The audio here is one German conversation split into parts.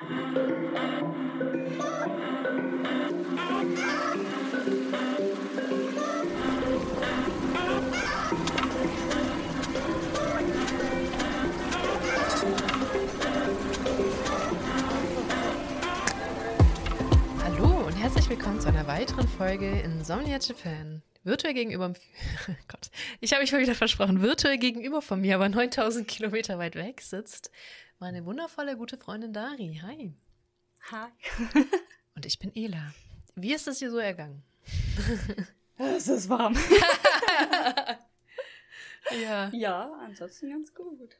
Hallo und herzlich willkommen zu einer weiteren Folge Insomnia Japan. Virtuell gegenüber, Gott, ich habe mich mal wieder versprochen, virtuell gegenüber von mir, aber 9000 Kilometer weit weg sitzt meine wundervolle gute Freundin Dari. Hi. Hi. Und ich bin Ela. Wie ist es dir so ergangen? Es ist warm. ja. Ja, ansonsten ganz gut.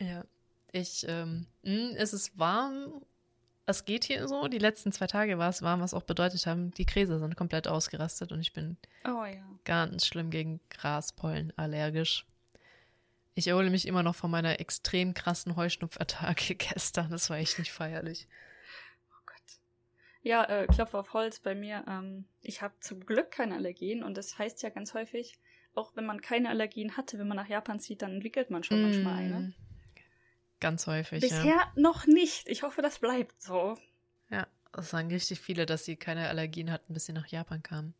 Ja. Ich, ähm, mh, es ist warm. Es geht hier so. Die letzten zwei Tage war es warm, was auch bedeutet haben, die Gräser sind komplett ausgerastet und ich bin Oh ja. ganz schlimm gegen Graspollen allergisch. Ich erhole mich immer noch von meiner extrem krassen Heuschnupfattacke gestern. Das war echt nicht feierlich. Oh Gott. Ja, äh, Klopf auf Holz bei mir. Ähm, ich habe zum Glück keine Allergien und das heißt ja ganz häufig, auch wenn man keine Allergien hatte, wenn man nach Japan zieht, dann entwickelt man schon manchmal eine. Mm, Ganz häufig, Bisher ja. noch nicht. Ich hoffe, das bleibt so. Ja, das sagen richtig viele, dass sie keine Allergien hatten, bis sie nach Japan kamen.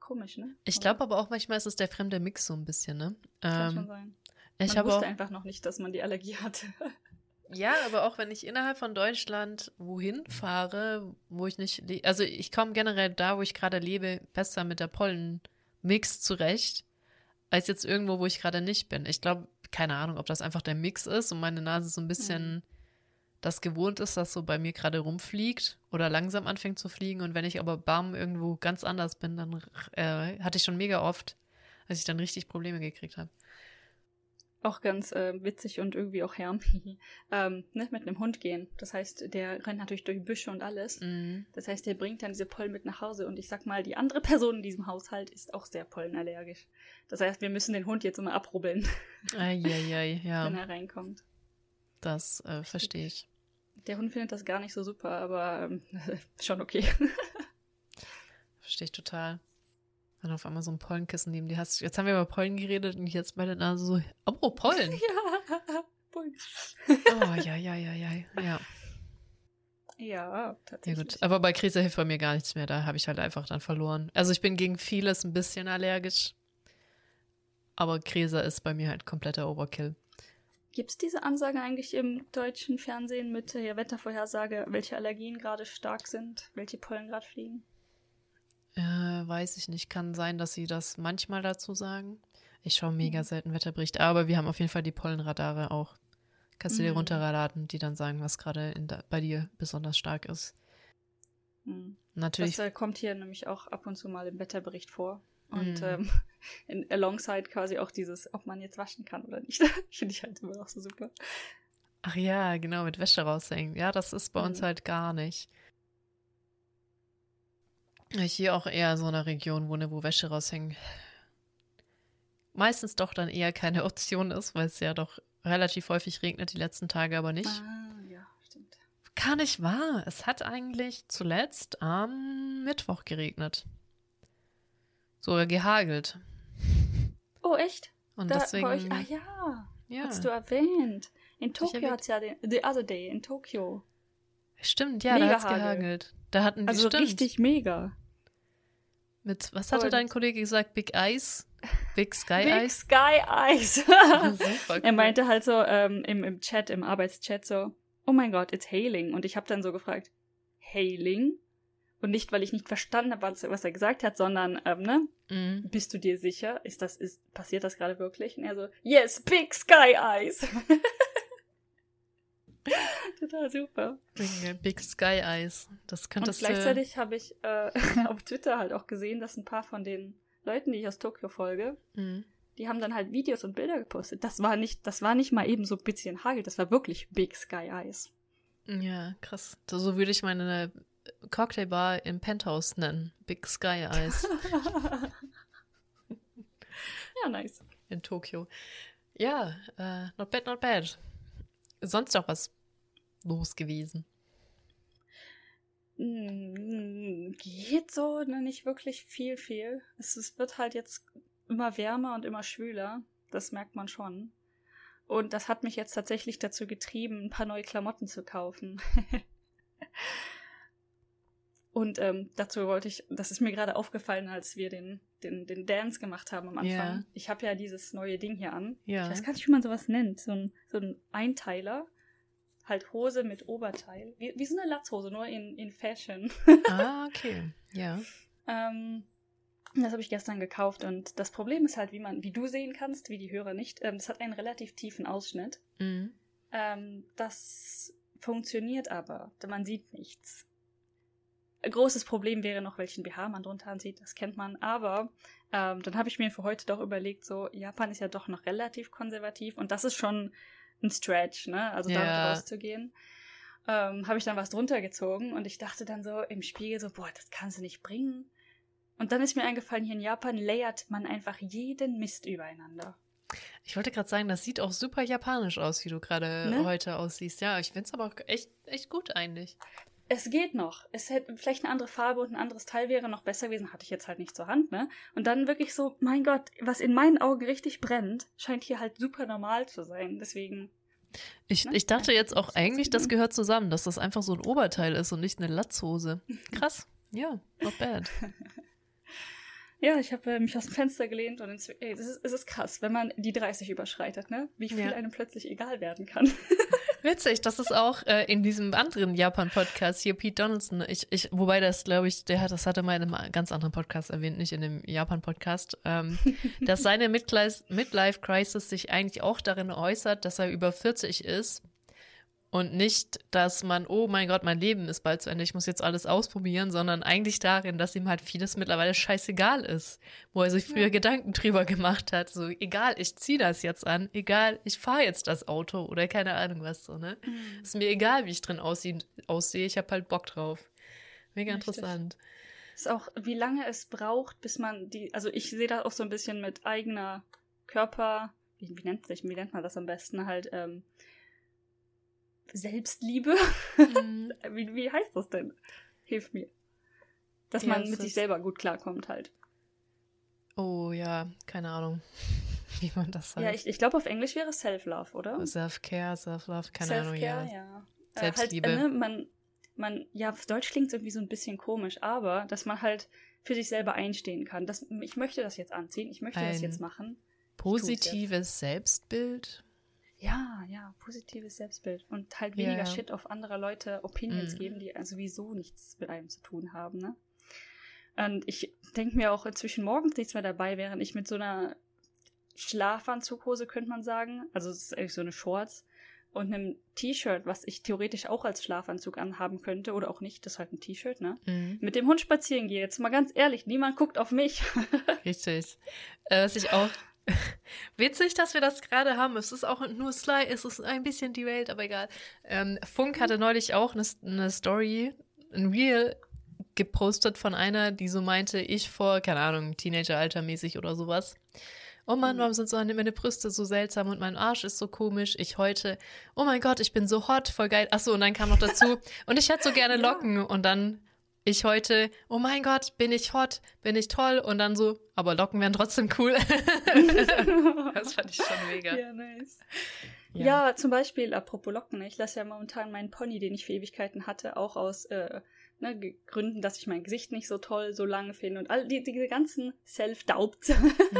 Komisch, ne? Ich glaube aber auch manchmal ist es der fremde Mix so ein bisschen, ne? Kann schon Ähm, sein. Ich man wusste auch, einfach noch nicht, dass man die Allergie hatte. ja, aber auch wenn ich innerhalb von Deutschland wohin fahre, wo ich nicht, also ich komme generell da, wo ich gerade lebe, besser mit der Pollenmix zurecht, als jetzt irgendwo, wo ich gerade nicht bin. Ich glaube, keine Ahnung, ob das einfach der Mix ist und meine Nase so ein bisschen das gewohnt ist, dass so bei mir gerade rumfliegt oder langsam anfängt zu fliegen. Und wenn ich aber bam irgendwo ganz anders bin, dann äh, hatte ich schon mega oft, als ich dann richtig Probleme gekriegt habe. Auch ganz äh, witzig und irgendwie auch herm. ähm, ne, mit einem Hund gehen. Das heißt, der rennt natürlich durch Büsche und alles. Mhm. Das heißt, der bringt dann diese Pollen mit nach Hause. Und ich sag mal, die andere Person in diesem Haushalt ist auch sehr pollenallergisch. Das heißt, wir müssen den Hund jetzt immer abrubbeln, Eieiei, ja, wenn er reinkommt. das äh, verstehe ich. Der Hund findet das gar nicht so super, aber ähm, schon okay. Verstehe ich total. Du auf einmal so ein Pollenkissen neben dir hast. Jetzt haben wir über Pollen geredet und jetzt meine Nase so, oh, Pollen. ja, Pollen. Oh, ja, ja, ja, ja, ja. Ja, Ja tatsächlich. gut, aber bei Krise hilft bei mir gar nichts mehr, da habe ich halt einfach dann verloren. Also ich bin gegen vieles ein bisschen allergisch, aber Krise ist bei mir halt kompletter Overkill. Gibt es diese Ansage eigentlich im deutschen Fernsehen mit der Wettervorhersage, welche Allergien gerade stark sind, welche Pollen gerade fliegen? Äh, weiß ich nicht, kann sein, dass sie das manchmal dazu sagen. Ich schaue mega Mhm. selten Wetterbericht, aber wir haben auf jeden Fall die Pollenradare auch. Kannst du dir Mhm. runterladen, die dann sagen, was gerade bei dir besonders stark ist. Hm. Natürlich. Das äh, kommt hier nämlich auch ab und zu mal im Wetterbericht vor. Und Mhm. ähm, in, alongside quasi auch dieses, ob man jetzt waschen kann oder nicht. Finde ich halt immer auch so super. Ach ja, genau, mit Wäsche raushängen. Ja, das ist bei uns Mhm. halt gar nicht. Ich hier auch eher so einer Region wohne, wo Wäsche raushängen meistens doch dann eher keine Option ist, weil es ja doch relativ häufig regnet, die letzten Tage aber nicht. Ah, ja, stimmt. Gar nicht wahr. Es hat eigentlich zuletzt am Mittwoch geregnet. Sogar gehagelt. Oh, echt? Und Da, deswegen. euch, ah ja, ja, hast du erwähnt. In Tokio hat es ja den, the other day in Tokio. stimmt, ja, da Mega hat's Hagel. gehagelt. Da hatten wir Also stimmt. richtig mega. Mit, was hatte Und- dein Kollege gesagt? Big Ice? Big Sky Big Ice? Sky Eyes. Cool. Er meinte halt so ähm, im, im Chat, im Arbeitschat so, oh mein Gott, it's hailing. Und ich habe dann so gefragt, hailing? Und nicht, weil ich nicht verstanden habe, was, was er gesagt hat, sondern, ähm, ne, Mhm. bist du dir sicher? Ist das, ist, passiert das gerade wirklich? Und er so, yes, big sky eyes. Total super. Big, Big Sky Eyes. Das Und könntest du. gleichzeitig habe ich äh, auf Twitter halt auch gesehen, dass ein paar von den Leuten, die ich aus Tokio folge, Mhm. die haben dann halt Videos und Bilder gepostet. Das war nicht, das war nicht mal eben so ein bisschen Hagel, das war wirklich Big Sky Eyes. Ja, krass. So würde ich meine Cocktailbar im Penthouse nennen. Big Sky Eyes ja, nice. in Tokio. Ja, äh, not bad, not bad. Sonst noch was los gewesen? Mm, Geht so, ne, nicht wirklich viel, viel. Es, es wird halt jetzt immer wärmer und immer schwüler. Das merkt man schon. Und das hat mich jetzt tatsächlich dazu getrieben, ein paar neue Klamotten zu kaufen. Und ähm, dazu wollte ich, das ist mir gerade aufgefallen, als wir den, den, den Dance gemacht haben am Anfang. Ja. Ich habe ja dieses neue Ding hier an. Ja. Ich weiß gar nicht, wie man sowas nennt. So ein, so ein Einteiler. Halt Hose mit Oberteil. Wie, wie so eine Latzhose, nur in, in Fashion. Ah, okay. Ja. ähm, das habe ich gestern gekauft und das Problem ist halt, wie man, wie du sehen kannst, wie die Hörer nicht, ähm, das hat einen relativ tiefen Ausschnitt. Mhm. Ähm, das funktioniert aber, denn man sieht nichts. Ein großes Problem wäre noch, welchen BH man drunter ansieht, das kennt man. Aber ähm, dann habe ich mir für heute doch überlegt, so, Japan ist ja doch noch relativ konservativ und das ist schon ein Stretch, ne? Also damit Ja. rauszugehen. Ähm, habe ich dann was drunter gezogen und ich dachte dann so im Spiegel so, boah, das kannst du nicht bringen. Und dann ist mir eingefallen, hier in Japan layert man einfach jeden Mist übereinander. Ich wollte gerade sagen, das sieht auch super japanisch aus, wie du gerade Ne? heute aussiehst. Ja, ich finde es aber auch echt, echt gut eigentlich. Es geht noch. Es hätte vielleicht eine andere Farbe und ein anderes Teil wäre noch besser gewesen, hatte ich jetzt halt nicht zur Hand, ne? Und dann wirklich so, mein Gott, was in meinen Augen richtig brennt, scheint hier halt super normal zu sein. Deswegen, Ich, Ne? ich dachte jetzt auch eigentlich, das ist- gehört zusammen, dass das einfach so ein Oberteil ist und nicht eine Latzhose. Krass. Ja, not bad. ja, ich habe äh, mich aus dem Fenster gelehnt und ins, ey, es, ist, es ist krass, wenn man die 30 überschreitet, ne? Wie viel Ja. einem plötzlich egal werden kann. Witzig, das ist auch äh, in diesem anderen Japan-Podcast hier, Pete Donaldson. Ich, ich, wobei das, glaube ich, der hat, das hatte mal in einem ganz anderen Podcast erwähnt, nicht in dem Japan-Podcast, ähm, dass seine Midlife- Midlife-Crisis sich eigentlich auch darin äußert, dass er über 40 ist und nicht, dass man, oh mein Gott, mein Leben ist bald zu Ende, ich muss jetzt alles ausprobieren, sondern eigentlich darin, dass ihm halt vieles mittlerweile scheißegal ist, wo er sich früher Ja. Gedanken drüber gemacht hat, so egal, ich ziehe das jetzt an, egal, ich fahre jetzt das Auto oder keine Ahnung was so, ne? Ist mir egal, wie ich drin aussehe, aussehe ich habe halt Bock drauf. Mega Richtig. interessant. ist auch, wie lange es braucht, bis man die, also ich sehe das auch so ein bisschen mit eigener Körper, wie, wie nennt sich, wie nennt man das am besten halt, ähm, Selbstliebe. Mhm. wie, wie heißt das denn? Hilf mir. Dass Ja, man mit sich selber gut klarkommt halt. Oh ja, keine Ahnung, wie man das sagt. Ja, ich, ich glaube auf Englisch wäre Self-Love, oder? Self-Care, Self-Love, keine Ahnung, ja. ja. Äh, Selbstliebe. Halt, äh, ne, man, man, ja, auf Deutsch klingt es irgendwie so ein bisschen komisch, aber dass man halt für sich selber einstehen kann. Das, ich möchte das jetzt anziehen, ich möchte das Ein- jetzt machen. Positives Selbstbild. Ja, ja, positives Selbstbild und halt weniger ja. Shit auf andere Leute Opinions Mhm. geben, die also sowieso nichts mit einem zu tun haben, ne? Und ich denke mir auch inzwischen morgens nichts mehr dabei, während ich mit so einer Schlafanzughose, könnte man sagen, also es ist eigentlich so eine Shorts und einem T-Shirt, was ich theoretisch auch als Schlafanzug anhaben könnte oder auch nicht, das ist halt ein T-Shirt, ne? Mhm. Mit dem Hund spazieren gehe, jetzt mal ganz ehrlich, niemand guckt auf mich. Richtig. Äh, was ich auch witzig, dass wir das gerade haben. Es ist auch nur Sly, es ist ein bisschen derailed, aber egal. Ähm, Funk hatte neulich auch eine, eine Story, ein Reel gepostet von einer, die so meinte, ich vor, keine Ahnung, Teenageralter mäßig oder sowas. Oh Mann, Mhm. warum sind so meine Brüste so seltsam und mein Arsch ist so komisch? Ich heute, oh mein Gott, ich bin so hot, voll geil. Achso, und dann kam noch dazu, und ich hätte so gerne. Locken. Und dann ich heute, oh mein Gott, bin ich hot, bin ich toll. Und dann so, aber Locken wären trotzdem cool. das fand ich schon mega. Ja, nice. Ja. zum Beispiel, apropos Locken, ich lasse ja momentan meinen Pony, den ich für Ewigkeiten hatte, auch aus äh, ne, Gründen, dass ich mein Gesicht nicht so toll, so lange finde und all die, diese ganzen Self-Doubts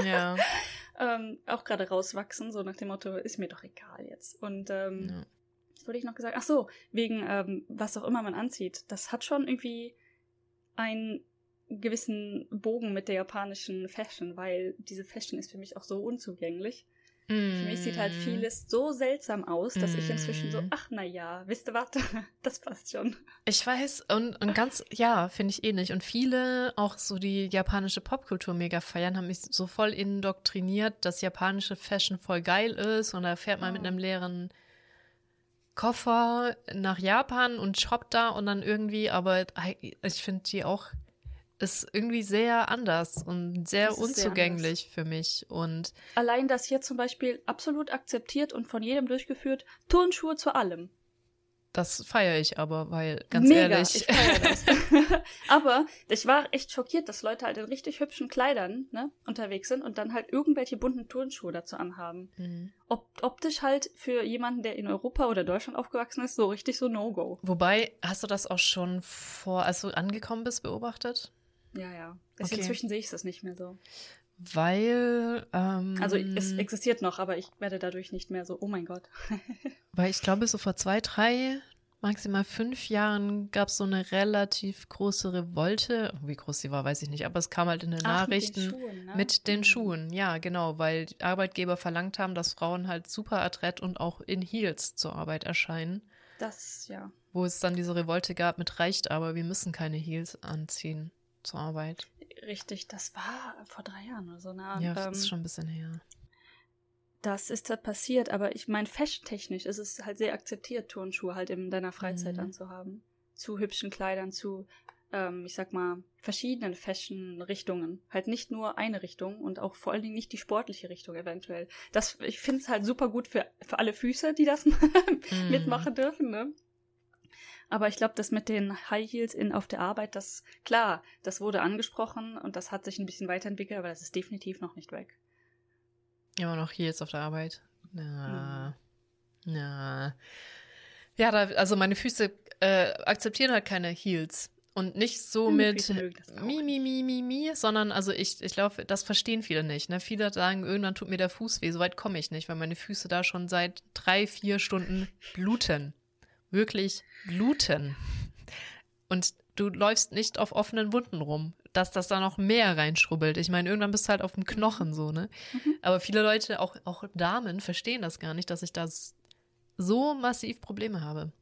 Ja. ähm, auch gerade rauswachsen, so nach dem Motto, ist mir doch egal jetzt. Und ähm, ja. was wollte ich noch gesagt? Ach so, wegen ähm, was auch immer man anzieht. Das hat schon irgendwie einen gewissen Bogen mit der japanischen Fashion, weil diese Fashion ist für mich auch so unzugänglich. Für mich sieht halt Mm. vieles so seltsam aus, dass ich inzwischen so, Mm. ach na ja, wisst ihr was, das passt schon. Ich weiß, und, und ganz, ja, finde ich ähnlich. Und viele, auch so die japanische Popkultur mega feiern, haben mich so voll indoktriniert, dass japanische Fashion voll geil ist. Und da fährt man mit Oh. einem leeren Koffer nach Japan und shoppt da und dann irgendwie, aber ich finde die auch, ist irgendwie sehr anders und sehr ist sehr unzugänglich für mich. Und Allein das hier zum Beispiel absolut akzeptiert und von jedem durchgeführt, Turnschuhe zu allem. Das feiere ich aber, weil ganz Mega, ehrlich. ich feier das. aber ich war echt schockiert, dass Leute halt in richtig hübschen Kleidern ne, unterwegs sind und dann halt irgendwelche bunten Turnschuhe dazu anhaben. Mhm. Ob, optisch halt für jemanden, der in Europa oder Deutschland aufgewachsen ist, so richtig so No-Go. Wobei, hast du das auch schon vor, als du angekommen bist, beobachtet? Ja, ja. Okay. Inzwischen sehe ich das nicht mehr so. Weil, ähm, Also es existiert noch, aber ich werde dadurch nicht mehr so, oh mein Gott. weil ich glaube, so vor zwei, drei, maximal fünf Jahren gab es so eine relativ große Revolte. Wie groß sie war, weiß ich nicht, aber es kam halt in den Ach, Nachrichten. Mit den Schuhen, ne? Mit den Mhm. Schuhen, ja, genau, weil die Arbeitgeber verlangt haben, dass Frauen halt super adrett und auch in Heels zur Arbeit erscheinen. Das, ja. Wo es dann diese Revolte gab mit reicht aber, wir müssen keine Heels anziehen zur Arbeit. Richtig, das war vor drei Jahren oder so. Ne? Ja, das ähm, ist schon ein bisschen her. Das ist da passiert, aber ich meine, fashion-technisch ist es halt sehr akzeptiert, Turnschuhe halt in deiner Freizeit Mhm. anzuhaben. Zu hübschen Kleidern, zu, ähm, ich sag mal, verschiedenen Fashion-Richtungen. Halt nicht nur eine Richtung und auch vor allen Dingen nicht die sportliche Richtung eventuell. Das, ich finde es halt super gut für, für alle Füße, die das Mhm. mitmachen dürfen, ne? Aber ich glaube, das mit den High Heels in, auf der Arbeit, das, klar, das wurde angesprochen und das hat sich ein bisschen weiterentwickelt, aber das ist definitiv noch nicht weg. Immer noch Heels auf der Arbeit. Ja. Mhm. Ja. Ja, da, also meine Füße äh, akzeptieren halt keine Heels. Und nicht so mit mi, mi, mi, mi, mi, sondern also ich, ich glaube, das verstehen viele nicht. Ne? Viele sagen, irgendwann tut mir der Fuß weh. So weit komme ich nicht, weil meine Füße da schon seit drei, vier Stunden bluten. Wirklich bluten. Und du läufst nicht auf offenen Wunden rum, dass das da noch mehr reinschrubbelt. Ich meine, irgendwann bist du halt auf dem Knochen so, ne? Mhm. Aber viele Leute, auch, auch Damen, verstehen das gar nicht, dass ich da so massiv Probleme habe.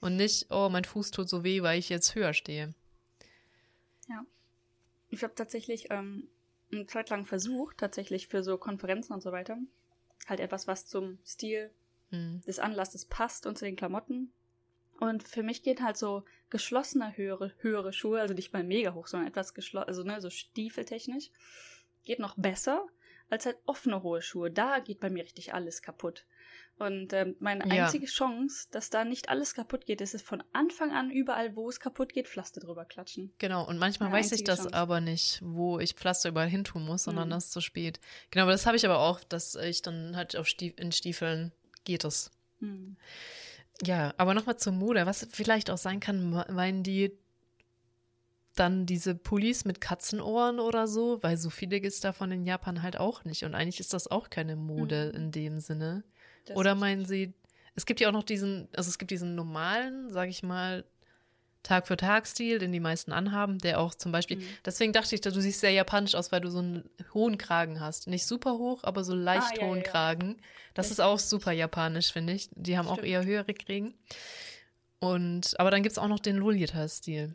Und nicht, oh, mein Fuß tut so weh, weil ich jetzt höher stehe. Ich habe tatsächlich ähm, eine Zeit lang versucht, tatsächlich für so Konferenzen und so weiter, halt etwas, was zum Stil Hm. des Anlasses passt und zu den Klamotten. Und für mich geht halt so geschlossene höhere, höhere Schuhe, also nicht mal mega hoch, sondern etwas geschlossen, also ne, so stiefeltechnisch, geht noch besser als halt offene hohe Schuhe. Da geht bei mir richtig alles kaputt. Und ähm, meine Ja. einzige Chance, dass da nicht alles kaputt geht, ist es von Anfang an überall, wo es kaputt geht, Pflaster drüber klatschen. Genau, und manchmal Meine weiß ich das Chance. aber nicht, wo ich Pflaster überall hin tun muss, sondern Mhm. das ist zu spät. Genau, aber das habe ich aber auch, dass ich dann halt auf Stief in Stiefeln geht es. Hm. Ja, aber nochmal zur Mode. Was vielleicht auch sein kann, me- meinen die dann diese Pullis mit Katzenohren oder so, weil so viele gibt es davon in Japan halt auch nicht. Und eigentlich ist das auch keine Mode Mhm. in dem Sinne. Das Oder meinen sie, es gibt ja auch noch diesen, also es gibt diesen normalen, sag ich mal, Tag für Tag Stil, den die meisten anhaben, der auch zum Beispiel, Mhm. deswegen dachte ich, du siehst sehr japanisch aus, weil du so einen hohen Kragen hast. Nicht super hoch, aber so leicht Ah, ja, hohen ja, ja. Kragen. Das ist auch super japanisch, finde ich. Die haben auch Stimmt. eher höhere Kriegen. Und, aber dann gibt es auch noch den Lolita-Stil.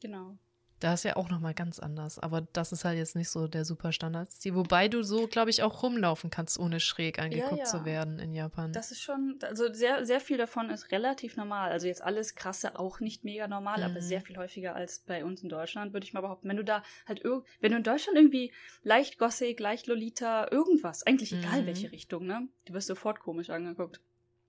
Genau. Da ist ja auch nochmal ganz anders. Aber das ist halt jetzt nicht so der super Standardstil. Wobei du so, glaube ich, auch rumlaufen kannst, ohne schräg angeguckt ja. zu werden in Japan. Das ist schon, also sehr, sehr viel davon ist relativ normal. Also jetzt alles krasse auch nicht mega normal, aber Mhm. sehr viel häufiger als bei uns in Deutschland, würde ich mal behaupten. Wenn du da halt irg wenn du in Deutschland irgendwie leicht Gothic, leicht Lolita, irgendwas, eigentlich egal Mhm. welche Richtung, ne? Du wirst sofort komisch angeguckt.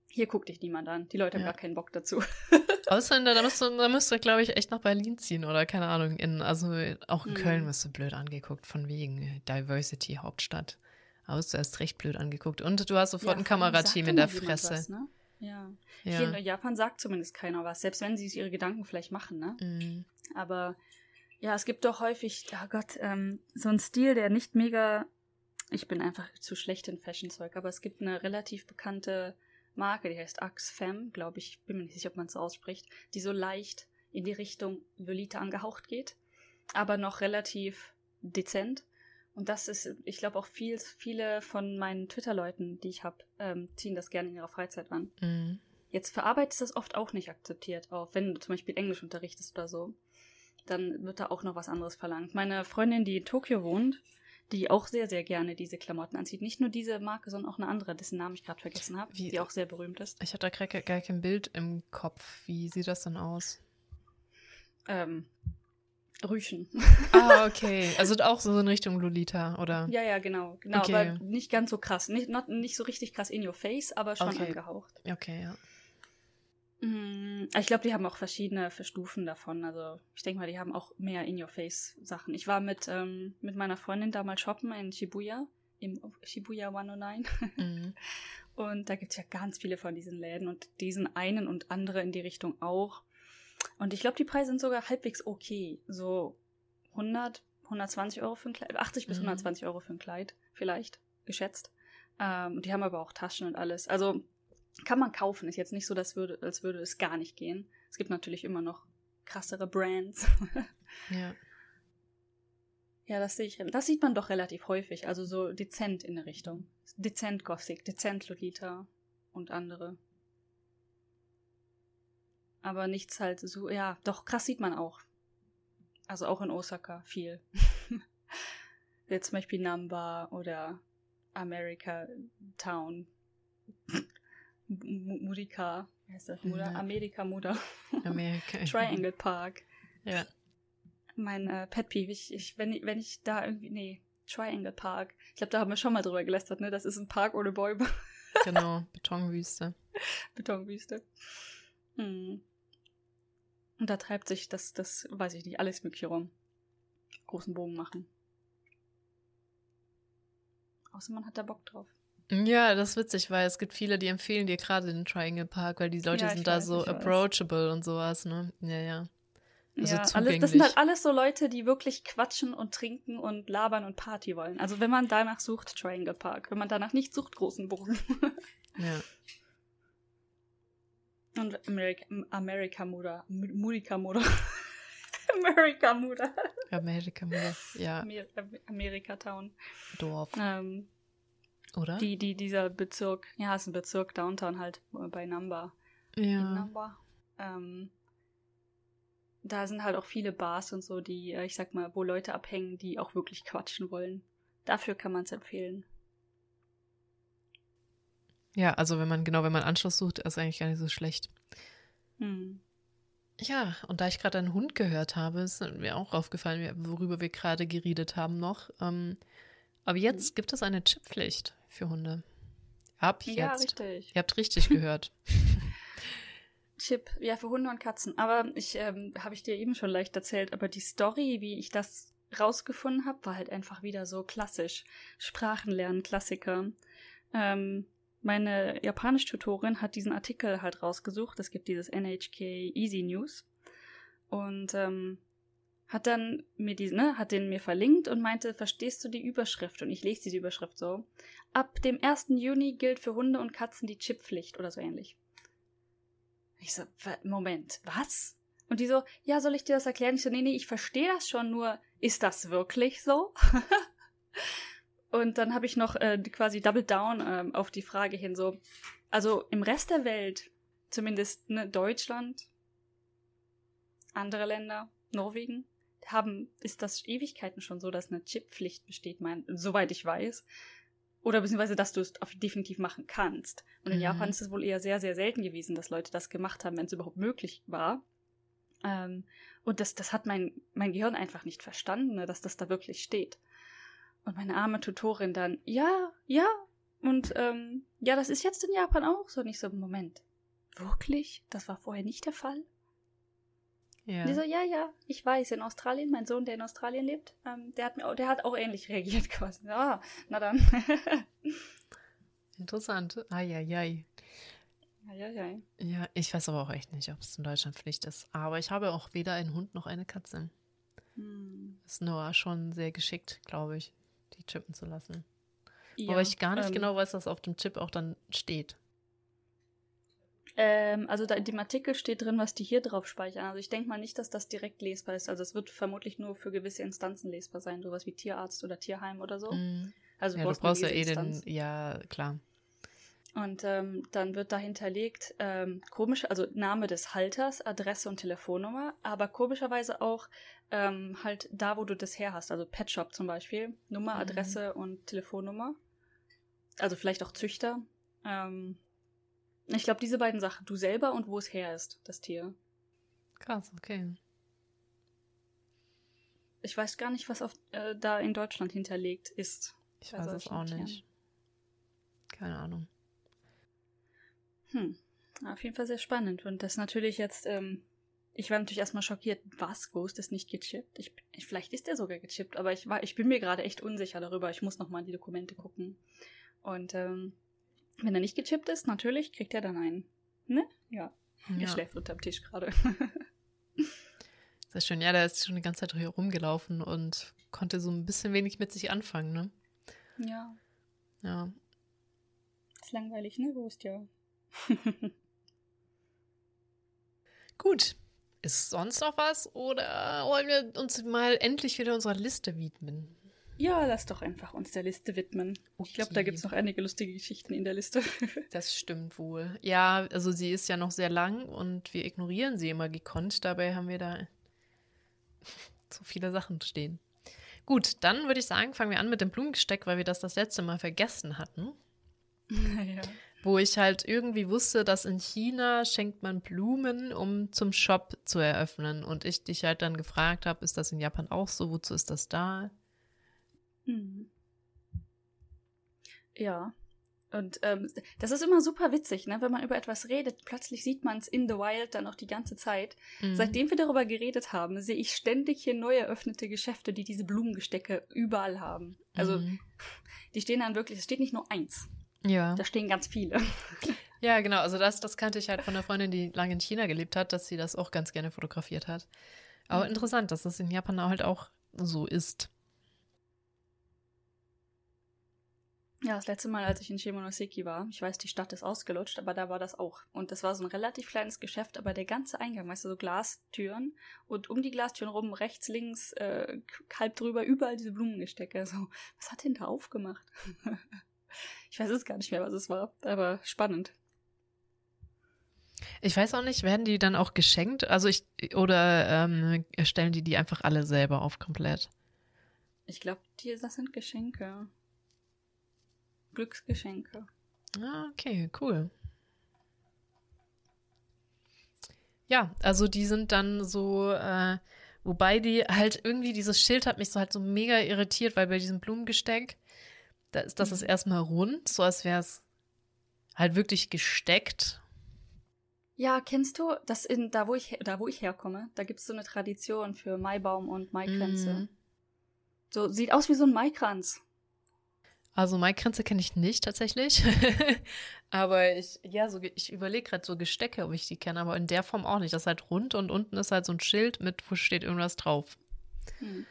Hier guckt dich niemand an. Die Leute haben Ja. gar keinen Bock dazu. Ausländer, da müsst du, da müsst du glaube ich, echt nach Berlin ziehen oder keine Ahnung. In, also auch in Mhm. Köln wirst du blöd angeguckt, von wegen Diversity Hauptstadt. Aber du erst recht blöd angeguckt. Und du hast sofort ein Ja, allem Kamerateam in der Fresse. Was, ne? Ja. Hier Ja. in Japan sagt zumindest keiner was, selbst wenn sie sich ihre Gedanken vielleicht machen, ne? Mhm. Aber ja, es gibt doch häufig, oh Gott, ähm, so ein Stil, der nicht mega. Ich bin einfach zu schlecht in Fashion-Zeug, aber es gibt eine relativ bekannte Marke, die heißt Axe Femme, glaube ich, bin mir nicht sicher, ob man es so ausspricht, die so leicht in die Richtung Lolita angehaucht geht, aber noch relativ dezent. Und das ist, ich glaube auch viel, viele von meinen Twitter-Leuten, die ich habe, ähm, ziehen das gerne in ihrer Freizeit an. Mhm. Jetzt für Arbeit ist das oft auch nicht akzeptiert, auch wenn du zum Beispiel Englisch unterrichtest oder so. Dann wird da auch noch was anderes verlangt. Meine Freundin, die in Tokio wohnt, die auch sehr, sehr gerne diese Klamotten anzieht. Nicht nur diese Marke, sondern auch eine andere, dessen Namen ich gerade vergessen habe, die auch sehr berühmt ist. Ich hatte da gar, gar kein Bild im Kopf. Wie sieht das denn aus? Ähm, Rüschen. Ah, okay. Also auch so in Richtung Lolita, oder? ja, ja, genau. Genau, Okay. aber nicht ganz so krass. Nicht, not, nicht so richtig krass in your face, aber schon Okay. angehaucht. Okay, ja. Mm, Ich glaube, die haben auch verschiedene Stufen davon. Also ich denke mal, die haben auch mehr In-Your-Face-Sachen. Ich war mit, ähm, mit meiner Freundin damals shoppen in Shibuya, im Shibuya 109. Mhm. Und da gibt es ja ganz viele von diesen Läden und diesen einen und andere in die Richtung auch. Und ich glaube, die Preise sind sogar halbwegs okay. So 100, 120 Euro für ein Kleid, 80 bis Mhm. 120 Euro für ein Kleid, vielleicht, geschätzt. Ähm, und die haben aber auch Taschen und alles. Also kann man kaufen. Ist jetzt nicht so, dass würde, als würde es gar nicht gehen. Es gibt natürlich immer noch krassere Brands. Ja. ja, das sehe ich. Das sieht man doch relativ häufig. Also so dezent in der Richtung. Dezent Gothic, dezent Lolita und andere. Aber nichts halt so, ja, doch krass sieht man auch. Also auch in Osaka viel. Jetzt zum Beispiel Namba oder America Town. M- Mudika. Wie heißt das? Muda? Amerika Muda. Amerika. Triangle Park. Ja. Mein äh, Pet Peeve. Ich, ich, wenn, ich, wenn ich da irgendwie. Nee, Triangle Park. Ich glaube, da haben wir schon mal drüber gelästert, ne? Das ist ein Park ohne Bäume. Genau. Betonwüste. Betonwüste. Hm. Und da treibt sich das, das, weiß ich nicht, alles mögliche rum. Großen Bogen machen. Außer man hat da Bock drauf. Ja, das ist witzig, weil es gibt viele, die empfehlen dir gerade den Triangle Park, weil die Leute Ja, sind da weiß, so ich weiß. approachable und sowas, ne? Ja, ja. Also ja, alles, das zugänglich. sind halt alles so Leute, die wirklich quatschen und trinken und labern und Party wollen. Also wenn man danach sucht, Triangle Park. Wenn man danach nicht sucht, großen Bogen. Ja. Und America, America Muda. M- Mudika Muda. America Muda. Amerika, ja, Amer Amerika Town. Dorf, Ähm, oder? die, die, dieser Bezirk, ja, ist ein Bezirk Downtown halt bei. In ja. Namba. Ähm, da sind halt auch viele Bars und so, die, äh, ich sag mal, wo Leute abhängen, die auch wirklich quatschen wollen. Dafür kann man es empfehlen. Ja, also wenn man, genau, wenn man Anschluss sucht, ist eigentlich gar nicht so schlecht. Hm. Ja, und da ich gerade einen Hund gehört habe, ist mir auch aufgefallen, worüber wir gerade geredet haben noch. Ähm, aber jetzt gibt es eine Chipppflicht für Hunde. Ab jetzt. Ja, richtig. Ihr habt richtig gehört. Chip, ja, für Hunde und Katzen. Aber ich, ähm, habe ich dir eben schon leicht erzählt, aber die Story, wie ich das rausgefunden habe, war halt einfach wieder so klassisch. Sprachenlernen, Klassiker. Ähm, meine Japanisch-Tutorin hat diesen Artikel halt rausgesucht. Es gibt dieses NHK Easy News. Und ähm, hat dann mir diesen, ne, hat den mir verlinkt und meinte, verstehst du die Überschrift? Und ich lese diese Überschrift so. Ab dem 1. Juni gilt für Hunde und Katzen die Chipppflicht oder so ähnlich. Ich so, Moment, was? Und die so, ja, soll ich dir das erklären? Ich so, nee, nee, ich verstehe das schon, nur ist das wirklich so? und dann habe ich noch äh, quasi Double Down ähm, auf die Frage hin, so, also im Rest der Welt, zumindest ne, Deutschland, andere Länder, Norwegen, haben, ist das Ewigkeiten schon so, dass eine Chipppflicht besteht, mein, soweit ich weiß. Oder beziehungsweise, dass du es definitiv machen kannst. Und in Mhm. Japan ist es wohl eher sehr, sehr selten gewesen, dass Leute das gemacht haben, wenn es überhaupt möglich war. Ähm, und das, das hat mein, mein Gehirn einfach nicht verstanden, ne, dass das da wirklich steht. Und meine arme Tutorin dann, ja, ja, und ähm, ja, das ist jetzt in Japan auch so. Und ich so, Moment, wirklich? Das war vorher nicht der Fall? Ja. Die so, ja, ja, ich weiß, in Australien, mein Sohn, der in Australien lebt, ähm, der, hat mir, der hat auch ähnlich reagiert quasi. Ah, na dann. Interessant. Eieiei. ja, ja, ich weiß aber auch echt nicht, ob es in Deutschland Pflicht ist. Aber ich habe auch weder einen Hund noch eine Katze. Hm. Ist Noah schon sehr geschickt, glaube ich, die chippen zu lassen. ja Aber ich gar nicht ähm, genau weiß, was auf dem Chip auch dann steht. Ähm, also da in dem Artikel steht drin, was die hier drauf speichern. Also ich denke mal nicht, dass das direkt lesbar ist. Also es wird vermutlich nur für gewisse Instanzen lesbar sein, sowas wie Tierarzt oder Tierheim oder so. Mhm. Also ja, du brauchst ja eh den. Ja, klar. Und ähm, dann wird da hinterlegt, ähm, komisch, also Name des Halters, Adresse und Telefonnummer, aber komischerweise auch ähm, halt da, wo du das her hast, also Pet Shop zum Beispiel, Nummer, Mhm. Adresse und Telefonnummer. Also vielleicht auch Züchter. Ähm, ich glaube, diese beiden Sachen, du selber und wo es her ist, das Tier. Krass, okay. Ich weiß gar nicht, was auf, äh, da in Deutschland hinterlegt ist. Ich weiß es auch Tieren. nicht. Keine Ahnung. Hm. Auf jeden Fall sehr spannend. Und das natürlich jetzt, ähm, ich war natürlich erstmal schockiert, was, Ghost ist nicht gechippt? Ich, ich, vielleicht ist er sogar gechippt, aber ich, war, ich bin mir gerade echt unsicher darüber. Ich muss nochmal die Dokumente gucken. Und ähm, wenn er nicht gechippt ist, natürlich kriegt er dann einen. Ne? Ja. ja. Er schläft unterm Tisch gerade. Sehr schön. Ja, der ist schon die ganze Zeit hier rumgelaufen und konnte so ein bisschen wenig mit sich anfangen, ne? Ja. Ja. Ist langweilig, ne? Ghost, ja. Gut. Ist sonst noch was oder wollen wir uns mal endlich wieder unserer Liste widmen? Ja, lass doch einfach uns der Liste widmen. Okay. Ich glaube, da gibt es noch einige lustige Geschichten in der Liste. das stimmt wohl. Ja, also sie ist ja noch sehr lang und wir ignorieren sie immer gekonnt. Dabei haben wir da so viele Sachen stehen. Gut, dann würde ich sagen, fangen wir an mit dem Blumengesteck, weil wir das das letzte Mal vergessen hatten. Ja. Wo ich halt irgendwie wusste, dass in China schenkt man Blumen, um zum Shop zu eröffnen. Und ich dich halt dann gefragt habe, ist das in Japan auch so? Wozu ist das da? Mhm. Ja. Und ähm, das ist immer super witzig, ne? Wenn man über etwas redet, plötzlich sieht man es in the wild dann auch die ganze Zeit. Mhm. Seitdem wir darüber geredet haben, sehe ich ständig hier neu eröffnete Geschäfte, die diese Blumengestecke überall haben. Also mhm. die stehen dann wirklich, es steht nicht nur eins. Ja. Da stehen ganz viele. Ja, genau. Also das, das kannte ich halt von einer Freundin, die lange in China gelebt hat, dass sie das auch ganz gerne fotografiert hat. Aber mhm. interessant, dass das in Japan halt auch so ist. Ja, das letzte Mal, als ich in Shimonoseki war, ich weiß, die Stadt ist ausgelutscht, aber da war das auch. Und das war so ein relativ kleines Geschäft, aber der ganze Eingang, weißt du, so Glastüren und um die Glastüren rum, rechts, links, äh, halb drüber, überall diese Blumengestecke. So, was hat denn da aufgemacht? ich weiß es gar nicht mehr, was es war, aber spannend. Ich weiß auch nicht, werden die dann auch geschenkt? Also ich, oder ähm, stellen die die einfach alle selber auf komplett? Ich glaube, das sind Geschenke. Glücksgeschenke. Ah, okay, cool. Ja, also die sind dann so, äh, wobei die halt irgendwie, dieses Schild hat mich so halt so mega irritiert, weil bei diesem Blumengesteck, da ist das mhm. ist erstmal rund, so als wäre es halt wirklich gesteckt. Ja, kennst du das in, da wo ich, da wo ich herkomme, da gibt es so eine Tradition für Maibaum und Maikränze. Mhm. So, sieht aus wie so ein Maikranz. Also Maikränze kenne ich nicht tatsächlich. aber ich, ja, so, ich überlege gerade so Gestecke, ob ich die kenne, aber in der Form auch nicht. Das ist halt rund und unten ist halt so ein Schild mit, wo steht irgendwas drauf. Hm.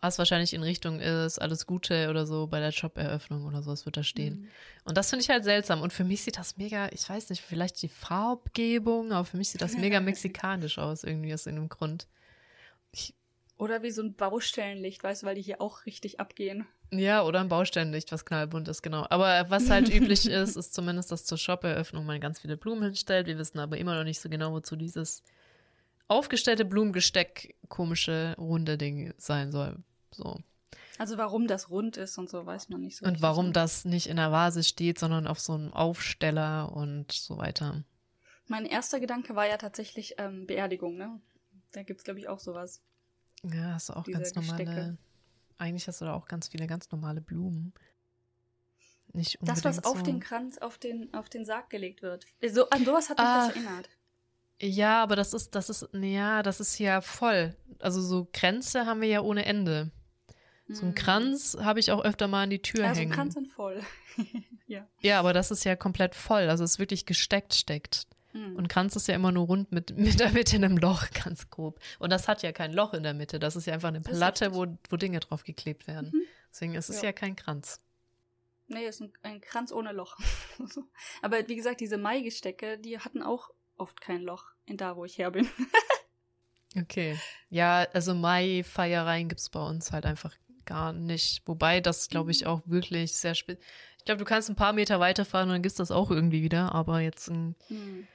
Was wahrscheinlich in Richtung ist, alles Gute oder so bei der Joberöffnung oder sowas wird da stehen. Mhm. Und das finde ich halt seltsam. Und für mich sieht das mega, ich weiß nicht, vielleicht die Farbgebung, aber für mich sieht das mega mexikanisch aus, irgendwie aus irgendeinem Grund. Ich, oder wie so ein Baustellenlicht, weißt du, weil die hier auch richtig abgehen. Ja, oder ein Baustellenlicht, was knallbunt ist, genau. Aber was halt üblich ist, ist zumindest, dass zur Shop-Eröffnung man ganz viele Blumen hinstellt. Wir wissen aber immer noch nicht so genau, wozu dieses aufgestellte Blumengesteck komische runde Ding sein soll. So. Also warum das rund ist und so, weiß man nicht so. Und warum so. das nicht in der Vase steht, sondern auf so einem Aufsteller und so weiter. Mein erster Gedanke war ja tatsächlich ähm, Beerdigung, ne? Da gibt es, glaube ich, auch sowas. Ja, hast du auch ganz normale. Gestecke. Eigentlich hast du da auch ganz viele ganz normale Blumen. Nicht das, was auf so. den Kranz, auf den, auf den Sarg gelegt wird. So, an sowas hat mich ah, das erinnert. Ja, aber das ist, das ist, ja, das ist ja voll. Also so Kränze haben wir ja ohne Ende. So ein hm. Kranz habe ich auch öfter mal an die Tür also hängen. Also Kranz sind voll. ja. Ja, aber das ist ja komplett voll. Also es ist wirklich gesteckt steckt. Mhm. Und Kranz ist ja immer nur rund mit, mit der Mitte in einem Loch, ganz grob. Und das hat ja kein Loch in der Mitte. Das ist ja einfach eine Platte, wo, wo Dinge drauf geklebt werden. Mhm. Deswegen ist es ja. ja kein Kranz. Nee, es ist ein, ein Kranz ohne Loch. Aber wie gesagt, diese Maigestecke, die hatten auch oft kein Loch in da, wo ich her bin. okay. Ja, also Mai-Feiereien gibt es bei uns halt einfach gar nicht. Wobei das, glaube ich, mhm. auch wirklich sehr spät. Ich glaube, du kannst ein paar Meter weiterfahren und dann gibt es das auch irgendwie wieder. Aber jetzt in, hm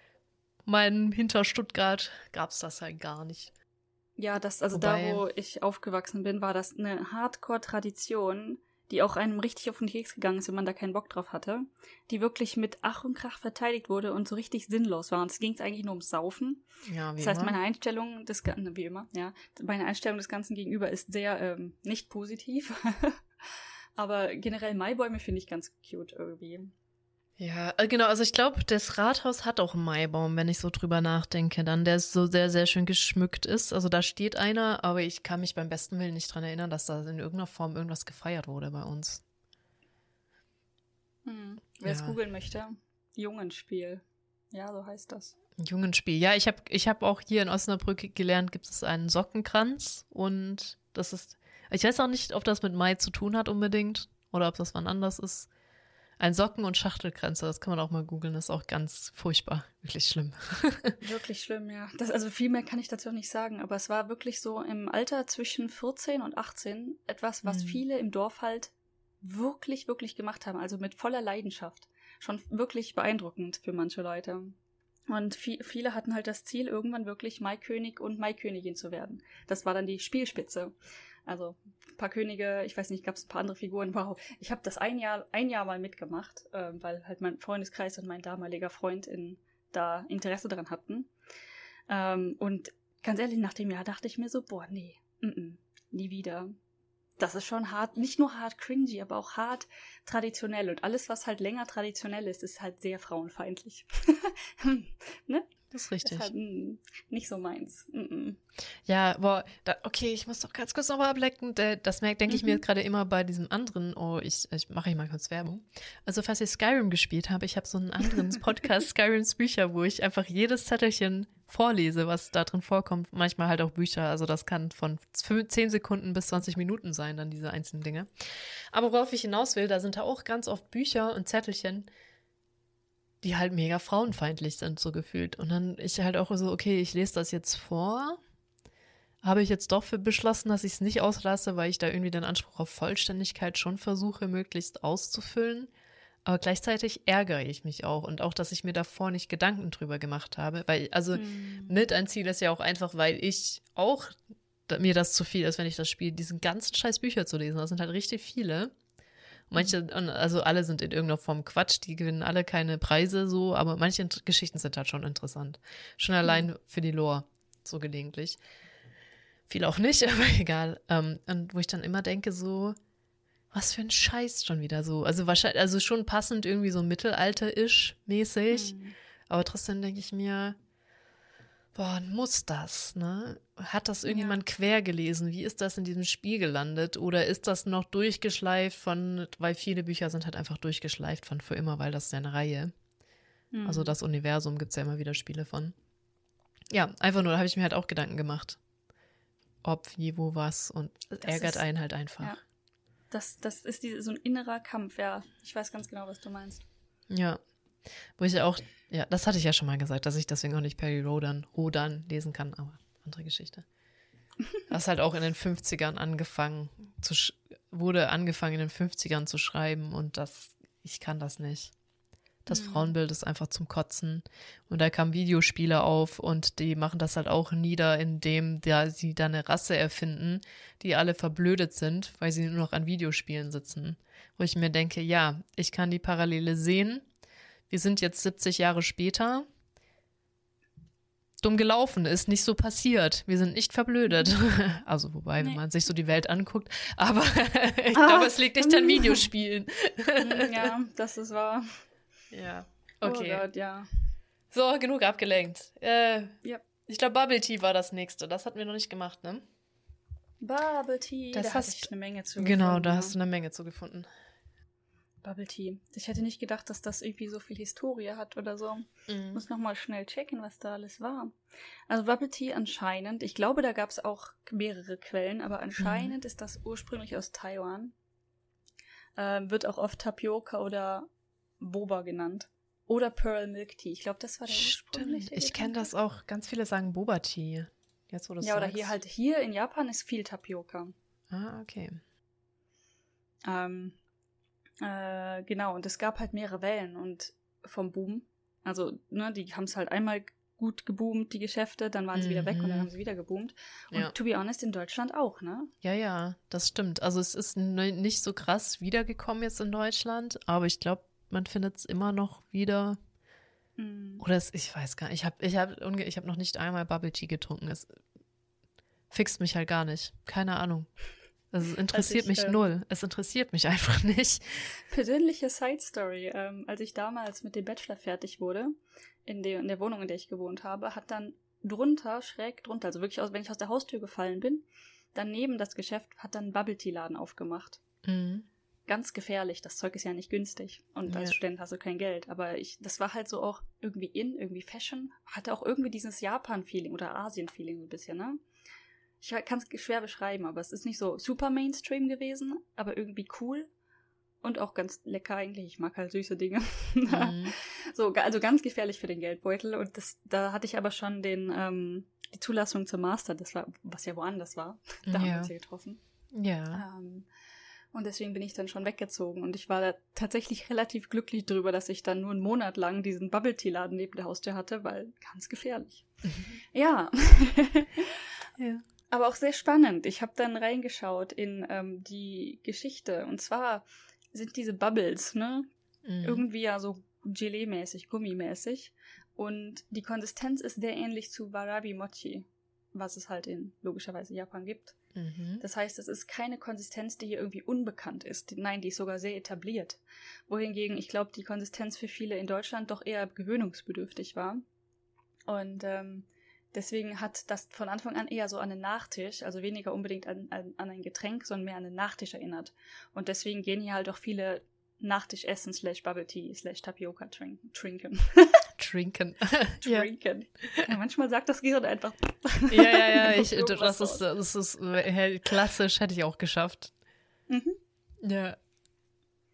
meinem hinter Stuttgart gab es das halt gar nicht. Ja, das, also Wobei, da, wo ich aufgewachsen bin, war das eine Hardcore-Tradition, die auch einem richtig auf den Keks gegangen ist, wenn man da keinen Bock drauf hatte, die wirklich mit Ach und Krach verteidigt wurde und so richtig sinnlos war. Und es ging eigentlich nur ums Saufen. Ja, wie das heißt, immer. meine Einstellung des Ganzen, wie immer, ja, meine Einstellung des Ganzen gegenüber ist sehr ähm, nicht positiv. Aber generell Maibäume finde ich ganz cute irgendwie. Ja, äh, genau, also ich glaube, das Rathaus hat auch einen Maibaum, wenn ich so drüber nachdenke, dann der so sehr, sehr schön geschmückt ist. Also da steht einer, aber ich kann mich beim besten Willen nicht dran erinnern, dass da in irgendeiner Form irgendwas gefeiert wurde bei uns. Hm. Wer es googeln möchte, Jungenspiel. Ja, so heißt das. Jungenspiel. Ja, ich habe ich hab auch hier in Osnabrück gelernt, gibt es einen Sockenkranz und das ist, ich weiß auch nicht, ob das mit Mai zu tun hat unbedingt oder ob das wann anders ist. Ein Socken- und Schachtelkränze, das kann man auch mal googeln, das ist auch ganz furchtbar, wirklich schlimm. wirklich schlimm, ja. Das, also viel mehr kann ich dazu auch nicht sagen, aber es war wirklich so im Alter zwischen 14 und 18 etwas, was mhm. viele im Dorf halt wirklich, wirklich gemacht haben, also mit voller Leidenschaft. Schon wirklich beeindruckend für manche Leute. Und viel, viele hatten halt das Ziel, irgendwann wirklich Maikönig und Maikönigin zu werden. Das war dann die Spielspitze. Also ein paar Könige, ich weiß nicht, gab es ein paar andere Figuren. Wow. Ich habe das ein Jahr, ein Jahr mal mitgemacht, äh, weil halt mein Freundeskreis und mein damaliger Freund in, da Interesse daran hatten. Ähm, und ganz ehrlich, nach dem Jahr dachte ich mir so, boah, nee, m -m, nie wieder. Das ist schon hart, nicht nur hart cringy, aber auch hart traditionell. Und alles, was halt länger traditionell ist, ist halt sehr frauenfeindlich. ne? Das ist richtig. Ist halt, mh, nicht so meins. Mm Ja, boah, da, okay, ich muss doch ganz kurz nochmal ablecken. Das merkt, denke mhm. ich mir mhm. gerade immer bei diesem anderen, oh, ich, ich mache hier mal kurz Werbung. Also, falls ich Skyrim gespielt habe, ich habe so einen anderen Podcast, Skyrims Bücher, wo ich einfach jedes Zettelchen vorlese, was da drin vorkommt. Manchmal halt auch Bücher. Also, das kann von 10 Sekunden bis 20 Minuten sein, dann diese einzelnen Dinge. Aber worauf ich hinaus will, da sind da auch ganz oft Bücher und Zettelchen, die halt mega frauenfeindlich sind, so gefühlt. Und dann ich halt auch so, okay, ich lese das jetzt vor. Habe ich jetzt doch für beschlossen, dass ich es nicht auslasse, weil ich da irgendwie den Anspruch auf Vollständigkeit schon versuche, möglichst auszufüllen. Aber gleichzeitig ärgere ich mich auch und auch, dass ich mir davor nicht Gedanken drüber gemacht habe. Weil, also mhm. mit ein Ziel ist ja auch einfach, weil ich auch mir das zu viel ist, wenn ich das spiele, diesen ganzen scheiß Bücher zu lesen. Das sind halt richtig viele. Manche, also alle sind in irgendeiner Form Quatsch, die gewinnen alle keine Preise so, aber manche Geschichten sind halt schon interessant. Schon allein mhm. für die Lore, so gelegentlich. Viel auch nicht, aber egal. Ähm, und wo ich dann immer denke, so, was für ein Scheiß schon wieder so. Also wahrscheinlich, also schon passend irgendwie so mittelalter-isch mäßig. Mhm. Aber trotzdem denke ich mir, boah, muss das, ne? Hat das irgendjemand ja. quer gelesen? Wie ist das in diesem Spiel gelandet? Oder ist das noch durchgeschleift von, weil viele Bücher sind halt einfach durchgeschleift von für immer, weil das ist ja eine Reihe. Mhm. Also das Universum gibt es ja immer wieder Spiele von. Ja, einfach nur, da habe ich mir halt auch Gedanken gemacht. Ob, wie, wo, was und es ärgert ist, einen halt einfach. Ja. Das, das ist die, so ein innerer Kampf, ja. Ich weiß ganz genau, was du meinst. Ja, wo ich auch, ja, das hatte ich ja schon mal gesagt, dass ich deswegen auch nicht Perry Rodan, Rodan lesen kann, aber andere Geschichte. Das halt auch in den 50ern angefangen zu, wurde angefangen in den 50ern zu schreiben und das, ich kann das nicht. Das mhm. Frauenbild ist einfach zum Kotzen. Und da kamen Videospiele auf und die machen das halt auch nieder, indem da sie da eine Rasse erfinden, die alle verblödet sind, weil sie nur noch an Videospielen sitzen. Wo ich mir denke, ja, ich kann die Parallele sehen, wir sind jetzt 70 Jahre später. Dumm gelaufen, ist nicht so passiert. Wir sind nicht verblödet. Also, wobei, nee. wenn man sich so die Welt anguckt. Aber ich ah. glaube, es liegt nicht an Videospielen. ja, das ist wahr. Ja. Okay. Oh Gott, ja. So, genug abgelenkt. Äh, ja. Ich glaube, Bubble Tea war das nächste. Das hatten wir noch nicht gemacht, ne? Bubble Tea, das da hast du eine Menge zu Genau, da ja. hast du eine Menge zu gefunden. Bubble Tea. Ich hätte nicht gedacht, dass das irgendwie so viel Historie hat oder so. Mhm. Muss nochmal schnell checken, was da alles war. Also Bubble Tea anscheinend, ich glaube, da gab es auch mehrere Quellen, aber anscheinend mhm. ist das ursprünglich aus Taiwan. Äh, wird auch oft Tapioca oder Boba genannt. Oder Pearl Milk Tea. Ich glaube, das war der ursprüngliche. Ich kenne das auch. Ganz viele sagen Boba Tea. Jetzt, wo du Ja, sagst. oder hier halt, hier in Japan ist viel Tapioca. Ah, okay. Ähm, äh, genau, und es gab halt mehrere Wellen und vom Boom. Also, ne, die haben es halt einmal gut geboomt, die Geschäfte, dann waren sie mhm. wieder weg und dann mhm. haben sie wieder geboomt. Und ja. to be honest, in Deutschland auch, ne? Ja, ja, das stimmt. Also es ist nicht so krass wiedergekommen jetzt in Deutschland, aber ich glaube, man findet es immer noch wieder. Mhm. Oder es, ich weiß gar nicht, ich habe ich hab, ich hab noch nicht einmal Bubble Tea getrunken. Es fixt mich halt gar nicht. Keine Ahnung. Also es interessiert ich, mich ähm, null. Es interessiert mich einfach nicht. Persönliche Side Story. Ähm, als ich damals mit dem Bachelor fertig wurde, in der, in der Wohnung, in der ich gewohnt habe, hat dann drunter, schräg drunter, also wirklich, aus, wenn ich aus der Haustür gefallen bin, daneben das Geschäft hat dann einen Bubble Tea Laden aufgemacht. Mhm. Ganz gefährlich. Das Zeug ist ja nicht günstig. Und als Ja. Student hast du kein Geld. Aber ich, das war halt so auch irgendwie in, irgendwie Fashion. Hatte auch irgendwie dieses Japan-Feeling oder Asien-Feeling so ein bisschen, ne? Ich kann es schwer beschreiben, aber es ist nicht so super Mainstream gewesen, aber irgendwie cool. Und auch ganz lecker eigentlich. Ich mag halt süße Dinge. Mhm. So, also ganz gefährlich für den Geldbeutel. Und das, da hatte ich aber schon den, ähm, die Zulassung zum Master, das war, was ja woanders war. Da haben wir Ja. uns hier getroffen. Ja. Ähm, und deswegen bin ich dann schon weggezogen. Und ich war da tatsächlich relativ glücklich drüber, dass ich dann nur einen Monat lang diesen Bubble Tea Laden neben der Haustür hatte, weil ganz gefährlich. Ja. ja. Aber auch sehr spannend. Ich habe dann reingeschaut in ähm, die Geschichte. Und zwar sind diese Bubbles, ne? Mhm. Irgendwie ja so Gelee-mäßig, Gummimäßig. Und die Konsistenz ist sehr ähnlich zu Warabi Mochi, was es halt in logischerweise Japan gibt. Mhm. Das heißt, es ist keine Konsistenz, die hier irgendwie unbekannt ist. Nein, die ist sogar sehr etabliert. Wohingegen ich glaube, die Konsistenz für viele in Deutschland doch eher gewöhnungsbedürftig war. Und ähm, deswegen hat das von Anfang an eher so an einen Nachtisch, also weniger unbedingt an, an, an ein Getränk, sondern mehr an einen Nachtisch erinnert. Und deswegen gehen hier halt auch viele Nachtisch essen slash Bubble Tea slash Tapioca trinken. Trinken. Trinken. trinken. Ja, manchmal sagt das Gehirn einfach. ja, ja, ja. Ich, das ist, das ist klassisch, hätte ich auch geschafft. Mhm. Ja.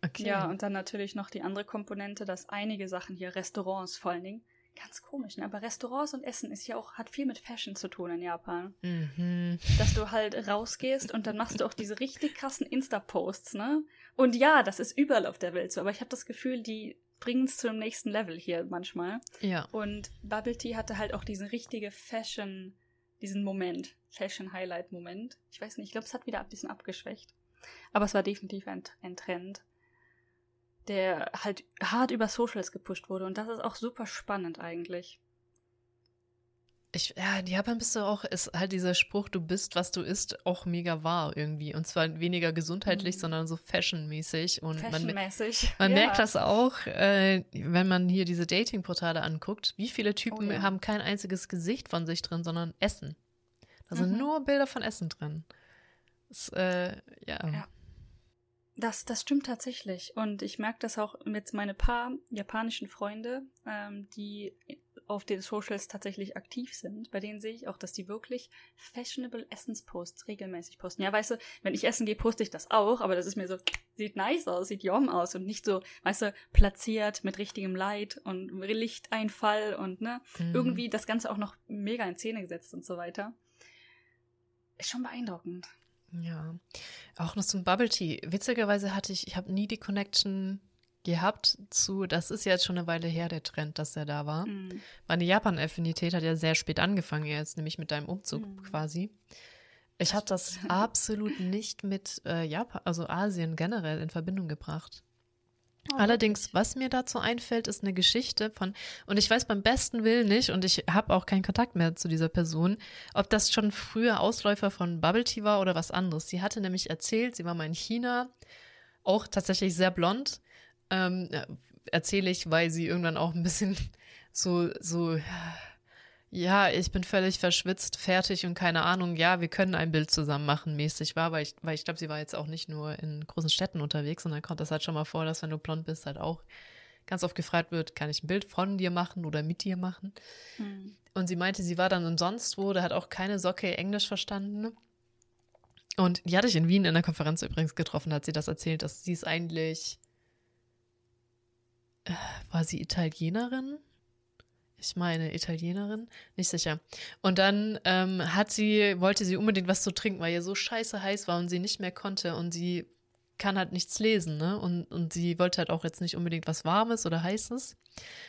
Okay. Ja, und dann natürlich noch die andere Komponente, dass einige Sachen hier, Restaurants vor allen Dingen, ganz komisch, ne? Aber Restaurants und Essen ist ja auch, hat viel mit Fashion zu tun in Japan. Mhm. Dass du halt rausgehst und dann machst du auch diese richtig krassen Insta-Posts, ne? Und ja, das ist überall auf der Welt so, aber ich habe das Gefühl, die bringen es zum nächsten Level hier manchmal. Ja. Und Bubble Tea hatte halt auch diesen richtige Fashion, diesen Moment, Fashion-Highlight-Moment. Ich weiß nicht, ich glaube, es hat wieder ein bisschen abgeschwächt. Aber es war definitiv ein, ein Trend, der halt hart über Socials gepusht wurde. Und das ist auch super spannend eigentlich. Ich, ja, in Japan bist du auch, ist halt dieser Spruch, du bist, was du isst, auch mega wahr irgendwie. Und zwar weniger gesundheitlich, Mhm. sondern so fashionmäßig. Und man, Fashionmäßig. man Ja. merkt das auch, äh, wenn man hier diese Dating-Portale anguckt, wie viele Typen Oh ja. haben kein einziges Gesicht von sich drin, sondern Essen. Da sind Mhm. nur Bilder von Essen drin. Das, äh, ja. Ja. Das, das stimmt tatsächlich. Und ich merke das auch mit meine paar japanischen Freunde, ähm, die auf den Socials tatsächlich aktiv sind. Bei denen sehe ich auch, dass die wirklich fashionable Essensposts regelmäßig posten. Ja, weißt du, wenn ich essen gehe, poste ich das auch, aber das ist mir so, sieht nice aus, sieht yum aus und nicht so, weißt du, platziert mit richtigem Light und Lichteinfall und ne, Mhm. irgendwie das Ganze auch noch mega in Szene gesetzt und so weiter. Ist schon beeindruckend. Ja, auch noch zum Bubble Tea. Witzigerweise hatte ich, ich habe nie die Connection gehabt zu, das ist ja jetzt schon eine Weile her, der Trend, dass der da war. Mm. Meine Japan-Affinität hat ja sehr spät angefangen, jetzt nämlich mit deinem Umzug Mhm. quasi. Ich habe das absolut nicht mit äh, Japan, also Asien generell in Verbindung gebracht. Oh, Allerdings, was mir dazu einfällt, ist eine Geschichte von, und ich weiß beim besten Willen nicht, und ich habe auch keinen Kontakt mehr zu dieser Person, ob das schon früher Ausläufer von Bubble Tea war oder was anderes. Sie hatte nämlich erzählt, sie war mal in China, auch tatsächlich sehr blond. Ähm, Erzähle ich, weil sie irgendwann auch ein bisschen so, so, ich bin völlig verschwitzt, fertig und keine Ahnung, ja, wir können ein Bild zusammen machen, mäßig war, weil ich, weil ich glaube, sie war jetzt auch nicht nur in großen Städten unterwegs, sondern kommt das halt schon mal vor, dass wenn du blond bist, halt auch ganz oft gefragt wird, kann ich ein Bild von dir machen oder mit dir machen? Mm. Und sie meinte, sie war dann umsonst wo, da hat auch keine Socke Englisch verstanden. Und die hatte ich in Wien in der Konferenz übrigens getroffen, hat sie das erzählt, dass sie ist eigentlich, äh, war sie Italienerin? Ich meine Italienerin, nicht sicher. Und dann ähm, hat sie, wollte sie unbedingt was zu trinken, weil ihr so scheiße heiß war und sie nicht mehr konnte und sie kann halt nichts lesen, ne? Und, und sie wollte halt auch jetzt nicht unbedingt was Warmes oder Heißes.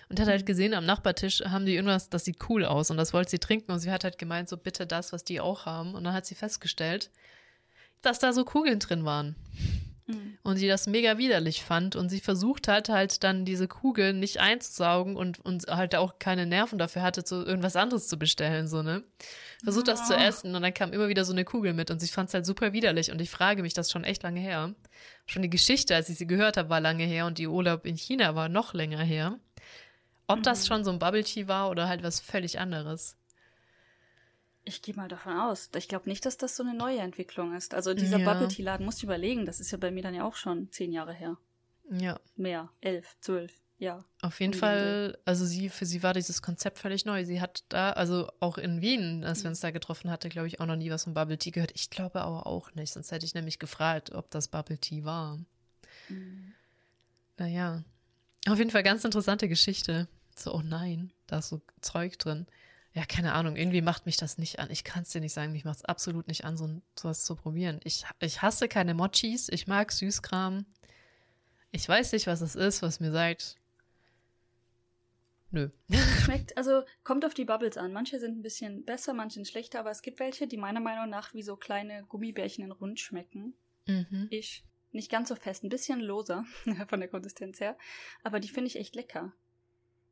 Und hat halt gesehen, am Nachbartisch haben die irgendwas, das sieht cool aus und das wollte sie trinken und sie hat halt gemeint, so bitte das, was die auch haben. Und dann hat sie festgestellt, dass da so Kugeln drin waren. Mhm. und sie das mega widerlich fand und sie versucht hat, halt dann diese Kugel nicht einzusaugen und, und halt auch keine Nerven dafür hatte, so irgendwas anderes zu bestellen, so, ne? Versucht das zu Ah. essen und dann kam immer wieder so eine Kugel mit und sie fand es halt super widerlich und ich frage mich das schon echt lange her. Schon die Geschichte, als ich sie gehört habe, war lange her und die Urlaub in China war noch länger her. Ob das Mhm. schon so ein Bubble Tea war oder halt was völlig anderes. Ich gehe mal davon aus. Ich glaube nicht, dass das so eine neue Entwicklung ist. Also dieser Ja. Bubble Tea Laden, musst du überlegen, das ist ja bei mir dann ja auch schon zehn Jahre her. Ja, Mehr, elf, zwölf, ja. auf jeden den Fall, also sie, für sie war dieses Konzept völlig neu. Sie hat da, also auch in Wien, als wir uns da getroffen hatte, glaube ich, auch noch nie was von Bubble Tea gehört. Ich glaube aber auch nicht, sonst hätte ich nämlich gefragt, ob das Bubble Tea war. Mhm. Naja, auf jeden Fall ganz interessante Geschichte. So, oh nein, da ist so Zeug drin. Ja, keine Ahnung, irgendwie macht mich das nicht an. Ich kann es dir nicht sagen, mich macht es absolut nicht an, so sowas zu probieren. Ich, ich hasse keine Mochis, ich mag Süßkram. Ich weiß nicht, was es ist, was mir sagt, nö. Schmeckt, also kommt auf die Bubbles an. Manche sind ein bisschen besser, manche sind schlechter, aber es gibt welche, die meiner Meinung nach wie so kleine Gummibärchen in rund schmecken. Mhm. Ich. Nicht ganz so fest, ein bisschen loser von der Konsistenz her. Aber die finde ich echt lecker.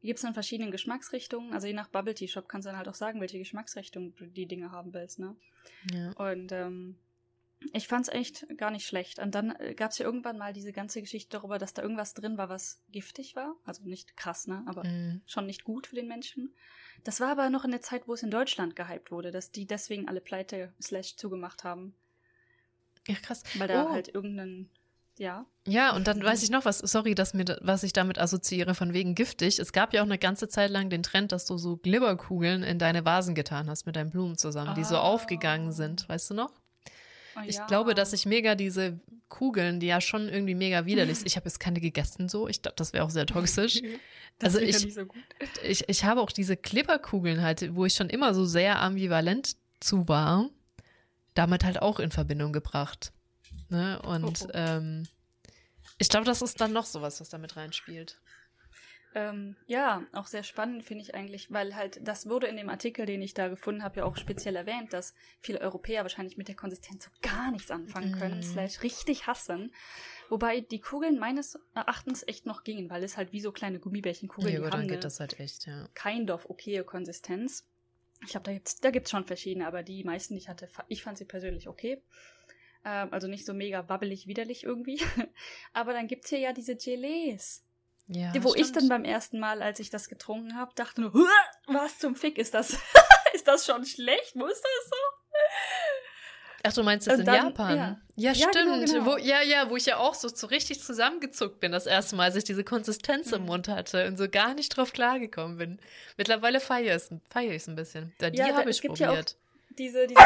Die gibt es in verschiedenen Geschmacksrichtungen. Also je nach Bubble Tea Shop kannst du dann halt auch sagen, welche Geschmacksrichtung du die Dinge haben willst, ne? Ja. Und ähm, ich fand's echt gar nicht schlecht. Und dann äh, gab's ja irgendwann mal diese ganze Geschichte darüber, dass da irgendwas drin war, was giftig war. Also nicht krass, ne? Aber Mhm. schon nicht gut für den Menschen. Das war aber noch in der Zeit, wo es in Deutschland gehypt wurde, dass die deswegen alle pleite slash zugemacht haben. ja, krass. Weil da Oh. halt irgendein, ja. Ja, und dann weiß ich noch was, sorry, dass mir, was ich damit assoziiere, von wegen giftig. Es gab ja auch eine ganze Zeit lang den Trend, dass du so Glibberkugeln in deine Vasen getan hast mit deinen Blumen zusammen, die so Ah. aufgegangen sind, weißt du noch? Oh, Ich ja. glaube, dass ich mega diese Kugeln, die ja schon irgendwie mega widerlich sind. Ich habe jetzt keine gegessen so. Ich glaube, das wäre auch sehr toxisch. Das also ich- nicht so gut. Ich, ich habe auch diese Glibberkugeln halt, wo ich schon immer so sehr ambivalent zu war, damit halt auch in Verbindung gebracht. Ne? Und Oh, oh. Ähm, ich glaube, das ist dann noch sowas, was damit reinspielt. Ähm, ja, auch sehr spannend finde ich eigentlich, weil halt, das wurde in dem Artikel, den ich da gefunden habe, ja auch speziell erwähnt, dass viele Europäer wahrscheinlich mit der Konsistenz so gar nichts anfangen können, Mhm. slash richtig hassen. Wobei die Kugeln meines Erachtens echt noch gingen, weil es halt wie so kleine Gummibärchenkugeln, Ja, die haben geht das halt echt, ja. kind of okaye Konsistenz. Ich glaube, da gibt's, da gibt's schon verschiedene, aber die meisten, die ich hatte, ich fand sie persönlich okay. Ähm, also nicht so mega wabbelig, widerlich irgendwie. aber dann gibt's hier ja diese Gelees. Ja, Die, wo ich stimmt. dann beim ersten Mal, als ich das getrunken habe, dachte nur, "Huah, was zum Fick ist das? ist das schon schlecht? Wo ist das so? Ach, du meinst jetzt Und in dann- Japan? ja. Ja, Ja, genau, stimmt. genau. Wo, ja, ja, wo ich ja auch so, so richtig zusammengezuckt bin, das erste Mal, als ich diese Konsistenz im Mhm. Mund hatte und so gar nicht drauf klargekommen bin. Mittlerweile feiere ich es feier ein bisschen. Da, die Ja, da- habe es ich gibt ja auch- probiert. Diese, diese,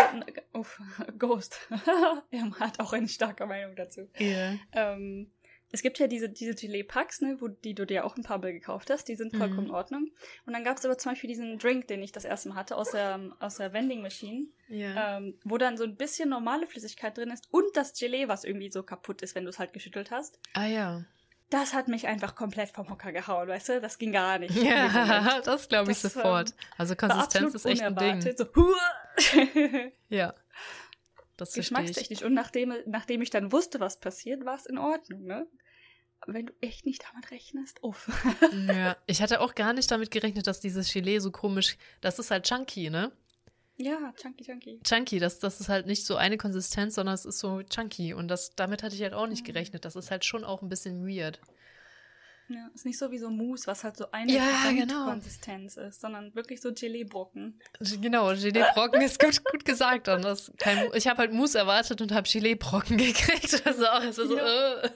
uff, Ghost. er hat auch eine starke Meinung dazu. Ja. Ähm, es gibt ja diese, diese Gelee-Packs, ne, wo, die du dir auch ein paar Mal gekauft hast, die sind vollkommen Mhm. in Ordnung. Und dann gab es aber zum Beispiel diesen Drink, den ich das erste Mal hatte, aus der, aus der Vending Machine, Ja. ähm, wo dann so ein bisschen normale Flüssigkeit drin ist und das Gelee, was irgendwie so kaputt ist, wenn du es halt geschüttelt hast. ah ja. Das hat mich einfach komplett vom Hocker gehauen, weißt du? Das ging gar nicht. Ja, das glaube ich Das, sofort. Also Konsistenz ist echt ein Ding. So. Ja. Das verstehe ich. Geschmackstechnisch. Und nachdem, nachdem ich dann wusste, was passiert, war es in Ordnung, ne? Wenn du echt nicht damit rechnest, uff. Ja, ich hatte auch gar nicht damit gerechnet, dass dieses Gelee so komisch, das ist halt chunky, ne? Ja, chunky, chunky. Chunky, das, das ist halt nicht so eine Konsistenz, sondern es ist so chunky und das, damit hatte ich halt auch nicht Mhm. gerechnet. Das ist halt schon auch ein bisschen weird. Ja, ist nicht so wie so Mousse, was halt so eine Ja, genau. Konsistenz ist, sondern wirklich so Geleebrocken. Genau, Gelee-Brocken ist gut, gut gesagt. Und das kein, ich habe halt Mousse erwartet und habe Gelee-Brocken gekriegt. Also auch erstmal so, äh.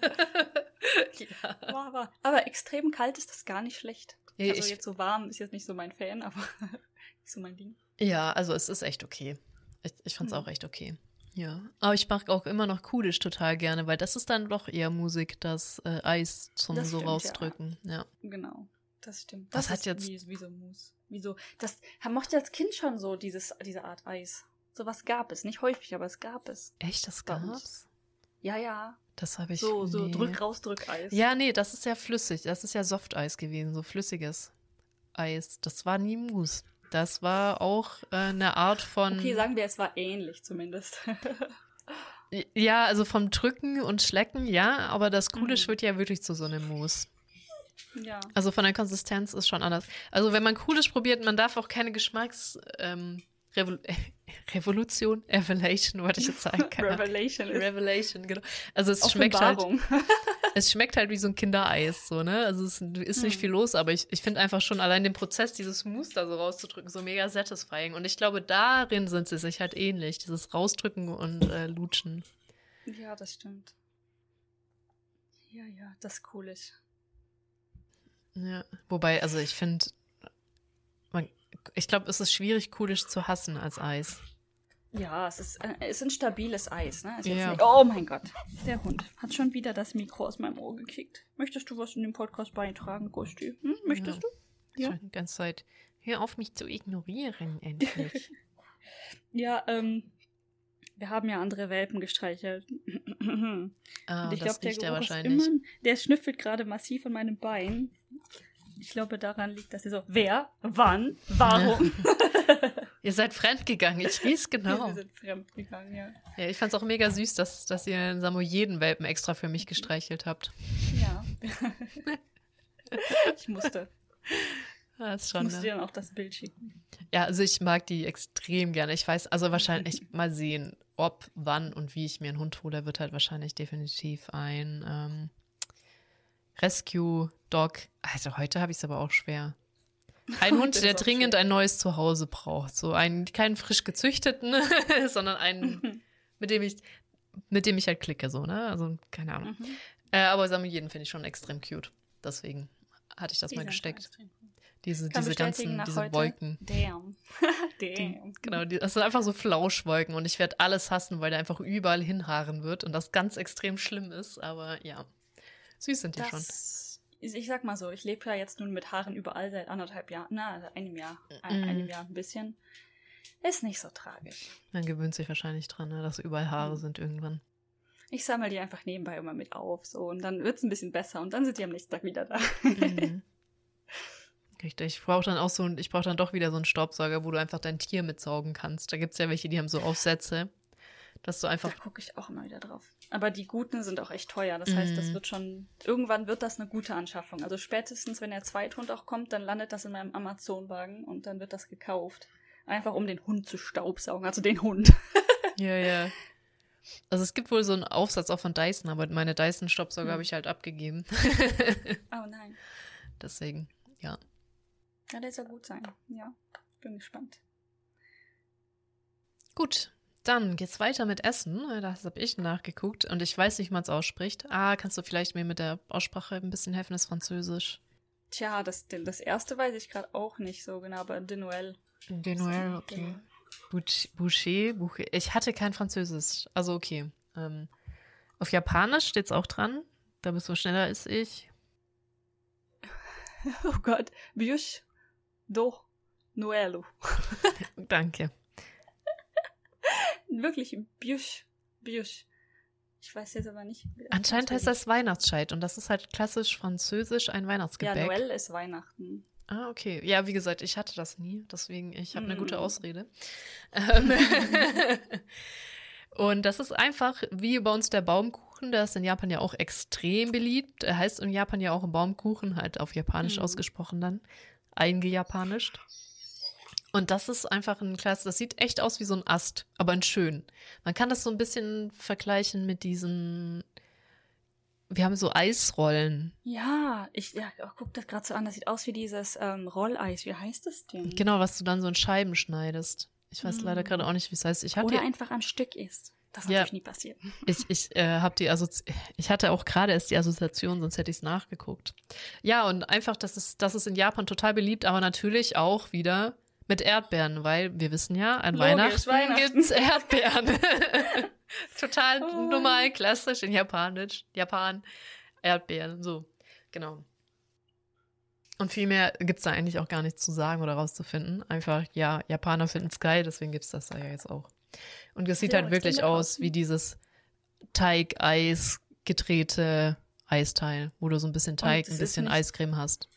ja. Aber, aber extrem kalt ist das gar nicht schlecht. Ja, Also ich- jetzt so warm ist jetzt nicht so mein Fan, aber nicht so mein Ding. Ja, also es ist echt okay. Ich, ich fand's Hm. auch echt okay. Ja. Aber ich mag auch immer noch Kudisch total gerne, weil das ist dann doch eher Musik, das äh, Eis zum Das so stimmt, ja. rausdrücken. Ja. Genau, das stimmt. Das Das, hat jetzt- wie, wie so Mousse. Wie so, das mochte als Kind schon so dieses, diese Art Eis. Sowas gab es. Nicht häufig, aber es gab es. Echt, das uns. gab's? Ja, ja. Das habe ich. So, so nee. drück raus, drück Eis. Ja, nee, das ist ja flüssig. Das ist ja Softeis gewesen, so flüssiges Eis. Das war nie Mousse. Das war auch äh, eine Art von. Okay, sagen wir, es war ähnlich zumindest. Ja, also vom Drücken und Schlecken, ja, aber das Kulisch Mhm. wird ja wirklich zu so einem Mousse. Ja. Also von der Konsistenz ist schon anders. Also wenn man Kulisch probiert, man darf auch keine Geschmacks ähm, Revol Revolution, Revelation, wollte ich jetzt sagen. Revelation Revelation, genau. Also es schmeckt halt, es schmeckt halt wie so ein Kindereis, so, ne? Also es ist nicht Hm. viel los, aber ich, ich finde einfach schon allein den Prozess, dieses Muster so rauszudrücken, so mega satisfying. Und ich glaube, darin sind sie sich halt ähnlich, dieses Rausdrücken und äh, Lutschen. Ja, das stimmt. Ja, ja, das ist cool ist. Ja. Wobei, also ich finde, ich glaube, es ist schwierig, Kulisch zu hassen als Eis. Ja, es ist, äh, es ist ein stabiles Eis, ne? Ja. nicht, oh mein Gott. Der Hund hat schon wieder das Mikro aus meinem Ohr gekickt. Möchtest du was in dem Podcast beitragen, Gusti? Hm? Möchtest Ja. du? Ja. Schon die ganze Zeit. Hör auf, mich zu ignorieren, endlich. Ja, ähm, wir haben ja andere Welpen gestreichelt. ah, Und ich glaube, der er Geruch wahrscheinlich. immer, der schnüffelt gerade massiv an meinem Bein. Ich glaube, daran liegt, dass er so, wer, wann, warum. Ihr seid fremdgegangen, ich riech's genau. Wir sind fremdgegangen, ja. Ja, ich fand's auch mega süß, dass, dass ihr einen Samoyeden-Welpen extra für mich gestreichelt habt. Ja. ich musste. Ah, ist Ich schon, musste ne? dir dann auch das Bild schicken. Ja, also ich mag die extrem gerne. Ich weiß, also wahrscheinlich mal sehen, ob, wann und wie ich mir einen Hund hole, wird halt wahrscheinlich definitiv ein ähm, Rescue Dog. Also heute habe ich es aber auch schwer. Ein Hund, der dringend schwer. ein neues Zuhause braucht. So einen, keinen frisch gezüchteten, sondern einen, mit dem ich, mit dem ich halt klicke, so, ne? Also, keine Ahnung. Mhm. Äh, aber Samoyeden finde ich schon extrem cute. Deswegen hatte ich das Die mal gesteckt. Diese, diese ganzen, diese heute. Wolken. Damn. Damn. Genau, die, das sind einfach so Flauschwolken und ich werde alles hassen, weil der einfach überall hinhaaren wird und das ganz extrem schlimm ist, aber ja. Süß sind die schon. Das, ich sag mal so, ich lebe ja jetzt nun mit Haaren überall seit anderthalb Jahren, na, also einem Jahr, ein, Mhm. einem Jahr ein bisschen. Ist nicht so tragisch. Man gewöhnt sich wahrscheinlich dran, ne, dass überall Haare Mhm. sind irgendwann. Ich sammle die einfach nebenbei immer mit auf, so, und dann wird's ein bisschen besser und dann sind die am nächsten Tag wieder da. Mhm. Richtig. Ich brauche dann auch so ich brauche dann doch wieder so einen Staubsauger, wo du einfach dein Tier mitsaugen kannst. Da gibt es ja welche, die haben so Aufsätze, dass du Da einfach. gucke ich auch immer wieder drauf. Aber die guten sind auch echt teuer. Das heißt, das Mhm. wird schon. Irgendwann wird das eine gute Anschaffung. Also spätestens, wenn der Zweithund auch kommt, dann landet das in meinem Amazon-Wagen und dann wird das gekauft. Einfach um den Hund zu staubsaugen. Also den Hund. Ja, ja. Also es gibt wohl so einen Aufsatz auch von Dyson, aber meine Dyson-Staubsauger Hm. habe ich halt abgegeben. Oh nein. Deswegen, ja. Ja, der soll gut sein. Ja. Bin gespannt. Gut, dann geht's weiter mit Essen. Das habe ich nachgeguckt und ich weiß nicht, wie man es ausspricht. Ah, kannst du vielleicht mir mit der Aussprache ein bisschen helfen? Das ist Französisch. Tja, das, das erste weiß ich gerade auch nicht so genau, aber de Noël. Genoel, okay. Bouch- Boucher, Boucher. Ich hatte kein Französisch. Also okay. Ähm, auf Japanisch steht's auch dran. Da bist du schneller als ich. Oh Gott. Biush do Noël. Danke. Wirklich, Biush. Biush. Ich weiß jetzt aber nicht. Anscheinend heißt das Weihnachtsscheit und das ist halt klassisch französisch ein Ja, Weihnachtsgebäck. Noël ist Weihnachten. Ah, okay. Ja, wie gesagt, ich hatte das nie, deswegen ich habe eine Mm. gute Ausrede. Ähm, und das ist einfach wie bei uns der Baumkuchen, der ist in Japan ja auch extrem beliebt. Er heißt in Japan ja auch Baumkuchen, halt auf Japanisch Mm. ausgesprochen dann, eingejapanischt. Und das ist einfach ein klasse, das sieht echt aus wie so ein Ast, aber in schön. Man kann das so ein bisschen vergleichen mit diesen, wir haben so Eisrollen. Ja, ich ja, oh, guck das gerade so an. Das sieht aus wie dieses ähm, Rolleis. Wie heißt das denn? Genau, was du dann so in Scheiben schneidest. Ich weiß Mm. leider gerade auch nicht, wie es heißt. Ich hatte, Oder einfach am Stück ist. Das ist Ja. natürlich nie passiert. ich, ich äh, habe die Assozi ich hatte auch gerade erst die Assoziation, sonst hätte ich es nachgeguckt. Ja, und einfach, das ist, das ist in Japan total beliebt, aber natürlich auch wieder mit Erdbeeren, weil wir wissen ja, an Logisch, Weihnachten, Weihnachten. gibt's Erdbeeren. total Oh. normal, klassisch in Japanisch, Japan, Erdbeeren, so, genau. Und viel mehr gibt's da eigentlich auch gar nicht zu sagen oder rauszufinden. Einfach, ja, Japaner finden es geil, deswegen gibt's das da ja jetzt auch. Und es sieht Ja, halt wirklich aus wie dieses Teig-Eis gedrehte Eisteil, wo du so ein bisschen Teig, es ein bisschen Eiscreme hast.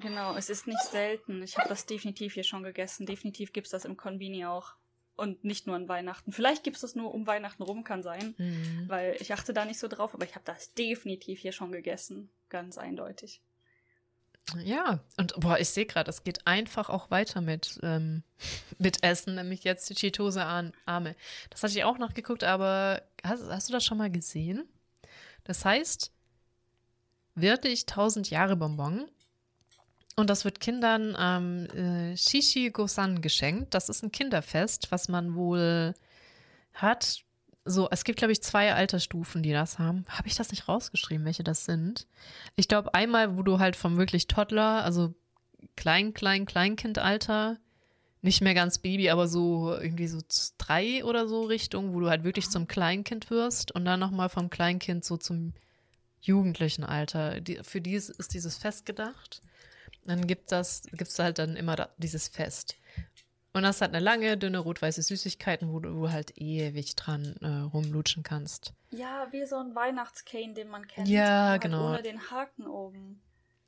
Genau, es ist nicht selten. Ich habe das definitiv hier schon gegessen. Definitiv gibt's das im Konbini auch. und nicht nur an Weihnachten. Vielleicht gibt es das nur um Weihnachten rum, kann sein, Mhm. weil ich achte da nicht so drauf, aber ich habe das definitiv hier schon gegessen. Ganz eindeutig. Ja, und boah, ich sehe gerade, es geht einfach auch weiter mit, ähm, mit Essen, nämlich jetzt die Cheetose-Arme. Das hatte ich auch noch geguckt, aber hast, hast du das schon mal gesehen? Das heißt, wirklich 1000 Jahre Bonbon. Und das wird Kindern am äh, Shishi Gosan geschenkt. Das ist ein Kinderfest, was man wohl hat. So, es gibt, glaube ich, zwei Altersstufen, die das haben. Habe ich das nicht rausgeschrieben, welche das sind? Ich glaube, einmal, wo du halt vom wirklich Toddler, also Klein, Klein, Kleinkindalter, nicht mehr ganz Baby, aber so irgendwie so drei oder so Richtung, wo du halt wirklich zum Kleinkind wirst und dann nochmal vom Kleinkind so zum jugendlichen Alter. Die, für die ist dieses Fest gedacht. Dann gibt das, gibt's halt dann immer da, dieses Fest. Und das hat eine lange, dünne, rot-weiße Süßigkeiten, wo du halt ewig dran äh, rumlutschen kannst. Ja, wie so ein Weihnachtscane, den man kennt. Ja, halt genau. Ohne den Haken oben.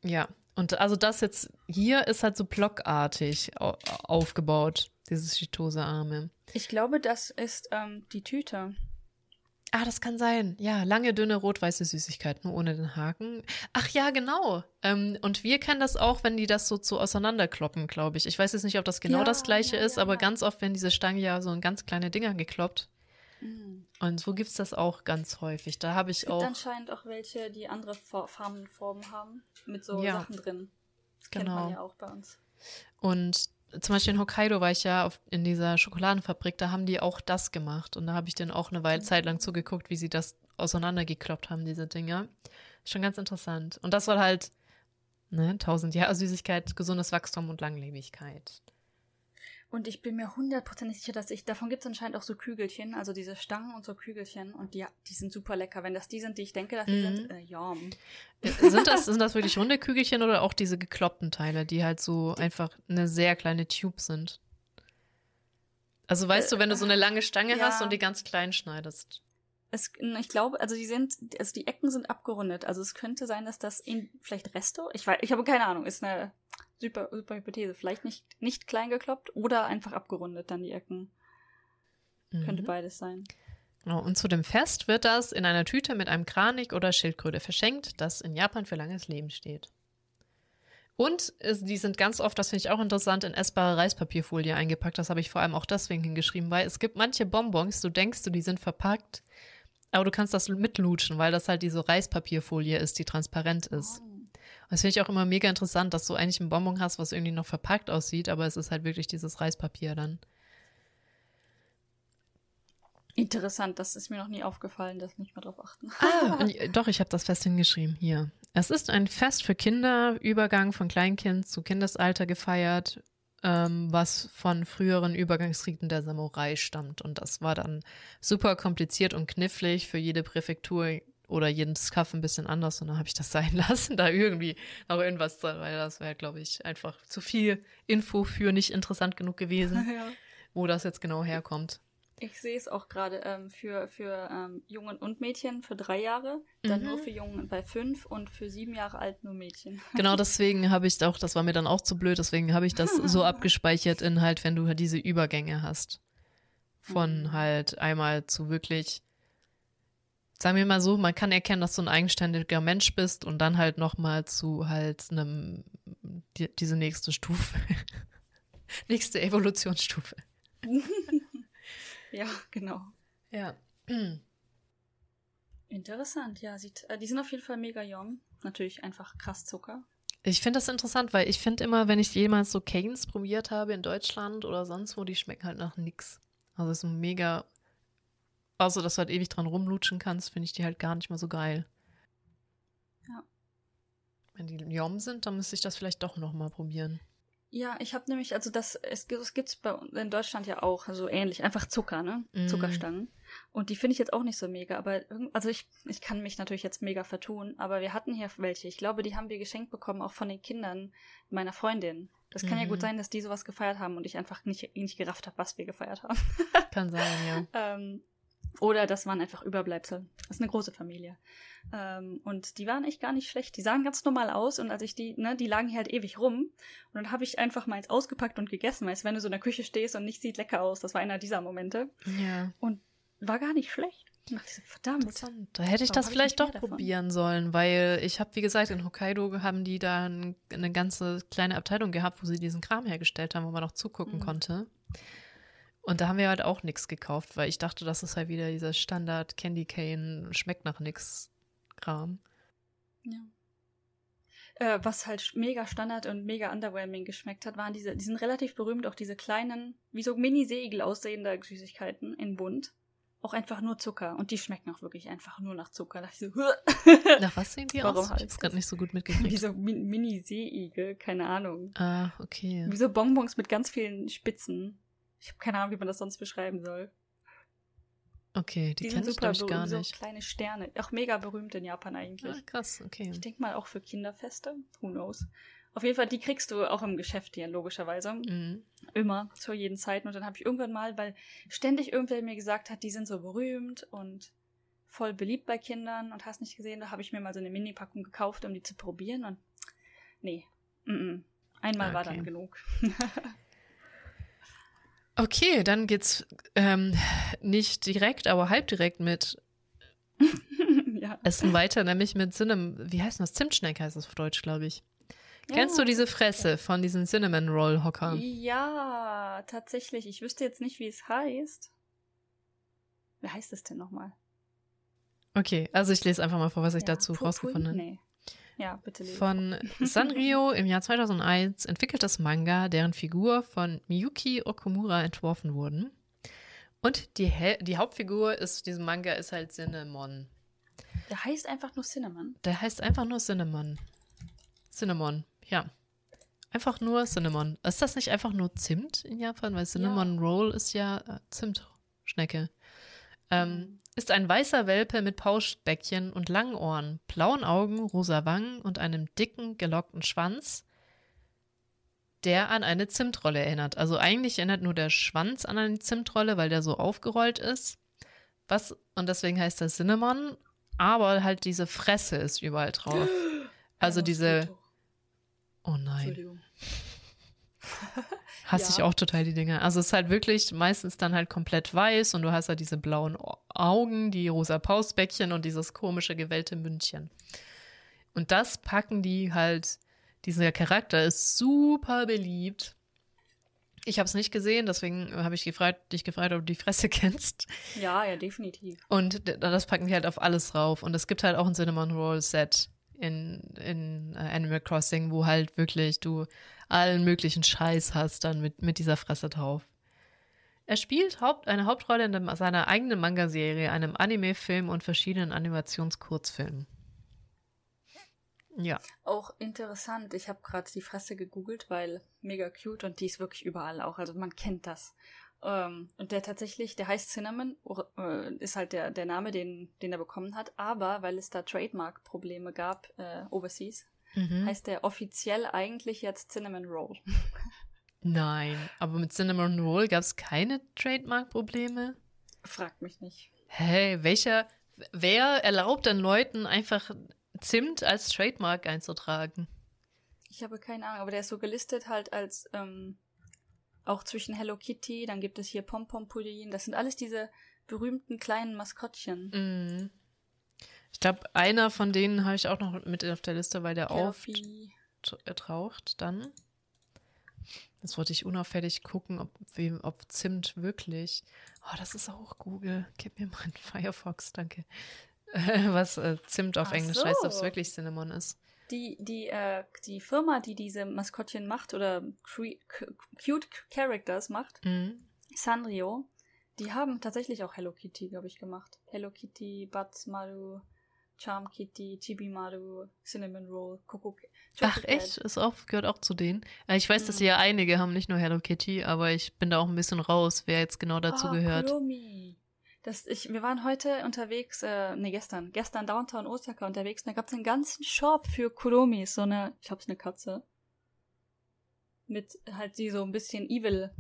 Ja, und also das jetzt hier ist halt so blockartig au aufgebaut, dieses Chitose-Arme. Ich glaube, das ist ähm, die Tüte. Ah, das kann sein. Ja, lange, dünne, rot-weiße Süßigkeit, nur ohne den Haken. Ach ja, genau. Ähm, und wir kennen das auch, wenn die das so, so auseinanderkloppen, glaube ich. Ich weiß jetzt nicht, ob das genau Ja, das gleiche ja, ist, ja, aber ganz oft werden diese Stangen ja so in ganz kleine Dinger gekloppt. Mhm. Und so gibt's das auch ganz häufig. Da habe ich Es gibt auch. anscheinend auch welche, die andere For- Farbenformen haben. Mit so. Sachen drin. Das kennt Genau. man ja auch bei uns. Und zum Beispiel in Hokkaido war ich ja auf, in dieser Schokoladenfabrik, da haben die auch das gemacht. Und da habe ich dann auch eine Weile Zeit lang zugeguckt, wie sie das auseinandergekloppt haben, diese Dinger. Schon ganz interessant. Und das soll halt, ne, 1000 Jahre Süßigkeit, gesundes Wachstum und Langlebigkeit. Und ich bin mir hundertprozentig sicher, dass ich, davon gibt es anscheinend auch so Kügelchen, also diese Stangen und so Kügelchen. Und die, die sind super lecker. Wenn das die sind, die ich denke, dass die Mhm. sind, äh, ja. Äh, Sind das, sind das wirklich runde Kügelchen oder auch diese gekloppten Teile, die halt so einfach eine sehr kleine Tube sind? Also weißt du, wenn du so eine lange Stange ja. hast und die ganz klein schneidest. Es, ich glaube, also die sind, also die Ecken sind abgerundet. Also es könnte sein, dass das in, vielleicht Resto, ich weiß, ich habe keine Ahnung, ist eine super, super Hypothese. Vielleicht nicht, nicht klein gekloppt oder einfach abgerundet dann die Ecken. Könnte Mhm. beides sein. Genau, und zu dem Fest wird das in einer Tüte mit einem Kranich oder Schildkröte verschenkt, das in Japan für langes Leben steht. Und es, die sind ganz oft, das finde ich auch interessant, in essbare Reispapierfolie eingepackt. Das habe ich vor allem auch deswegen hingeschrieben, weil es gibt manche Bonbons, du denkst du, die sind verpackt, aber du kannst das mitlutschen, weil das halt diese Reispapierfolie ist, die transparent ist. Oh. Das finde ich auch immer mega interessant, dass du eigentlich ein Bonbon hast, was irgendwie noch verpackt aussieht, aber es ist halt wirklich dieses Reispapier dann. Interessant, das ist mir noch nie aufgefallen, das nicht mehr drauf achten. Ah, und, doch, ich habe das fest hingeschrieben hier. Es ist ein Fest für Kinder, Übergang von Kleinkind zu Kindesalter gefeiert, ähm, was von früheren Übergangsriten der Samurai stammt. Und das war dann super kompliziert und knifflig für jede Präfektur oder jeden Skaff ein bisschen anders. Und dann habe ich das sein lassen, da irgendwie noch irgendwas, dran, weil das wäre, glaube ich, einfach zu viel Info für nicht interessant genug gewesen, ja. wo das jetzt genau herkommt. Ich sehe es auch gerade ähm, für, für ähm, Jungen und Mädchen für drei Jahre, dann Mhm. nur für Jungen bei fünf und für sieben Jahre alt nur Mädchen. Genau deswegen habe ich auch, das war mir dann auch zu blöd, deswegen habe ich das so abgespeichert in halt, wenn du halt diese Übergänge hast. Von Mhm. halt einmal zu wirklich, sagen wir mal so, man kann erkennen, dass du ein eigenständiger Mensch bist und dann halt nochmal zu halt einem, die, diese nächste Stufe. nächste Evolutionsstufe. Ja, genau. Ja. Interessant, ja. Sieht, äh, die sind auf jeden Fall mega jung. Natürlich einfach krass Zucker. Ich finde das interessant, weil ich finde immer, wenn ich jemals so Canes probiert habe in Deutschland oder sonst wo, die schmecken halt nach nix. Also es ist ein mega, außer dass du halt ewig dran rumlutschen kannst, finde ich die halt gar nicht mehr so geil. Ja. Wenn die Jom sind, dann müsste ich das vielleicht doch noch mal probieren. Ja, ich habe nämlich, also das, es, gibt- es gibt's bei uns in Deutschland ja auch, also ähnlich, einfach Zucker, ne? Mhm. Zuckerstangen. Und die finde ich jetzt auch nicht so mega, aber also ich, ich kann mich natürlich jetzt mega vertun, aber wir hatten hier welche. Ich glaube, die haben wir geschenkt bekommen, auch von den Kindern meiner Freundin. Das kann ja Mhm. gut sein, dass die sowas gefeiert haben und ich einfach nicht, nicht gerafft habe, was wir gefeiert haben. Kann sein, ja. ähm, Oder das waren einfach Überbleibsel. Das ist eine große Familie. Ähm, und die waren echt gar nicht schlecht. Die sahen ganz normal aus und als ich die, ne, die lagen hier halt ewig rum. Und dann habe ich einfach mal eins ausgepackt und gegessen, weißt du, wenn du so in der Küche stehst und nicht sieht lecker aus. Das war einer dieser Momente. Ja. Und war gar nicht schlecht. Ich so, verdammt. Interessant. Da hätte ich Warum das ich vielleicht nicht doch davon? probieren sollen, weil ich habe, wie gesagt, in Hokkaido haben die da ein, eine ganze kleine Abteilung gehabt, wo sie diesen Kram hergestellt haben, wo man noch zugucken Mhm. konnte. Und da haben wir halt auch nichts gekauft, weil ich dachte, das ist halt wieder dieser Standard Candy Cane, schmeckt nach nix Kram. Ja. Äh, was halt mega Standard und mega underwhelming geschmeckt hat, waren diese, die sind relativ berühmt, auch diese kleinen, wie so Mini-Segel aussehende Süßigkeiten in bunt. Auch einfach nur Zucker. Und die schmecken auch wirklich einfach nur nach Zucker. Da so, Nach was sehen die Warum aus? Ich hab's gerade nicht so gut wie mitgekriegt. so Min- Mini-Seeigel, keine Ahnung. ah, okay. Wie so Bonbons mit ganz vielen Spitzen. Ich habe keine Ahnung, wie man das sonst beschreiben soll. Okay, die, Die, kenne sind ich, super ich, gar berühmt, so nicht. kleine Sterne. Auch mega berühmt in Japan eigentlich. Ah, krass, okay. Ich denke mal auch für Kinderfeste. Who knows? Auf jeden Fall, die kriegst du auch im Geschäft hier, logischerweise. Mhm. Immer, zu jeden Zeiten. Und dann habe ich irgendwann mal, weil ständig irgendwer mir gesagt hat, die sind so berühmt und voll beliebt bei Kindern und hast nicht gesehen, da habe ich mir mal so eine Mini-Packung gekauft, um die zu probieren. Und nee, mm -mm. einmal war Okay. dann genug. Okay, dann geht's ähm, nicht direkt, aber halb direkt mit ja. Essen weiter, nämlich mit Cinnamon, wie heißt das? Zimtschneck heißt das auf Deutsch, glaube ich. Kennst du diese Fresse von diesen Cinnamon Roll Hocker? Ja, tatsächlich. Ich wüsste jetzt nicht, wie es heißt. Wie heißt es denn nochmal? Okay, also ich lese einfach mal vor, was ich Ja, dazu Pu- rausgefunden habe. Nee. Ja, bitte lesen. Von Sanrio im Jahr 2001 entwickelt das Manga, deren Figur von Miyuki Okumura entworfen wurden. Und die, die Hauptfigur ist, diesem Manga ist halt Cinnamon. Der heißt einfach nur Cinnamon. Der heißt einfach nur Cinnamon. Cinnamon, ja. Einfach nur Cinnamon. Ist das nicht einfach nur Zimt in Japan? Weil Cinnamon Roll ist ja äh, Zimtschnecke. Ähm, Mhm. Ist ein weißer Welpe mit Pauschbäckchen und langen Ohren, blauen Augen, rosa Wangen und einem dicken, gelockten Schwanz, der an eine Zimtrolle erinnert. Also eigentlich erinnert nur der Schwanz an eine Zimtrolle, weil der so aufgerollt ist. Was, und deswegen heißt er Cinnamon, aber halt diese Fresse ist überall drauf. Also diese, oh nein, Entschuldigung. hasse ich Ja. auch total die Dinger. Also es ist halt wirklich meistens dann halt komplett weiß und du hast halt diese blauen Au- Augen, die rosa Pausbäckchen und dieses komische gewellte Mündchen. Und das packen die halt, dieser Charakter ist super beliebt. Ich habe es nicht gesehen, deswegen habe ich gefragt, dich gefragt, ob du die Fresse kennst. Ja, ja, definitiv. Und das packen die halt auf alles drauf. Und es gibt halt auch ein Cinnamon Roll Set in, in äh, Animal Crossing, wo halt wirklich du allen möglichen Scheiß hast dann mit, mit dieser Fresse drauf. Er spielt Haupt, eine Hauptrolle in dem, seiner eigenen Manga-Serie, einem Anime-Film und verschiedenen Animationskurzfilmen. Ja. Auch interessant. Ich habe gerade die Fresse gegoogelt, weil mega cute und die ist wirklich überall auch. Also man kennt das. Ähm, und der tatsächlich, der heißt Cinnamon, äh, ist halt der, der Name, den, den er bekommen hat. Aber weil es da Trademark-Probleme gab, äh, overseas, Mhm. heißt der offiziell eigentlich jetzt Cinnamon Roll. Nein, aber mit Cinnamon Roll gab es keine Trademark-Probleme? Fragt mich nicht. Hey, welcher, wer erlaubt denn Leuten einfach Zimt als Trademark einzutragen? Ich habe keine Ahnung, aber der ist so gelistet halt als ähm, auch zwischen Hello Kitty, dann gibt es hier Pom Pom Pudding, das sind alles diese berühmten kleinen Maskottchen. Mhm. Ich glaube, einer von denen habe ich auch noch mit auf der Liste, weil der Kelpie. auftaucht dann. Jetzt wollte ich unauffällig gucken, ob, wem, ob Zimt wirklich. Oh, das ist auch Google. Gib mir mal einen Firefox, danke. Was äh, Zimt auf Ach Englisch heißt, ob es so. wirklich Cinnamon ist. Die, die, äh, die Firma, die diese Maskottchen macht oder cute Characters macht, Mhm. Sanrio, die haben tatsächlich auch Hello Kitty, glaube ich, gemacht. Hello Kitty, Butts Maru, Charm Kitty, Chibi Maru, Cinnamon Roll, Coco Ach echt? Ist auch, gehört auch zu denen. Äh, Ich weiß, dass Mhm. sie ja einige haben, nicht nur Hello Kitty, aber ich bin da auch ein bisschen raus, wer jetzt genau dazu Ah, gehört. Kuromi. Das, ich, wir waren heute unterwegs, äh, ne, gestern, gestern Downtown Osaka unterwegs, und da gab es einen ganzen Shop für Kuromis, so eine, ich glaube, es ist eine Katze. Mit halt die so ein bisschen evil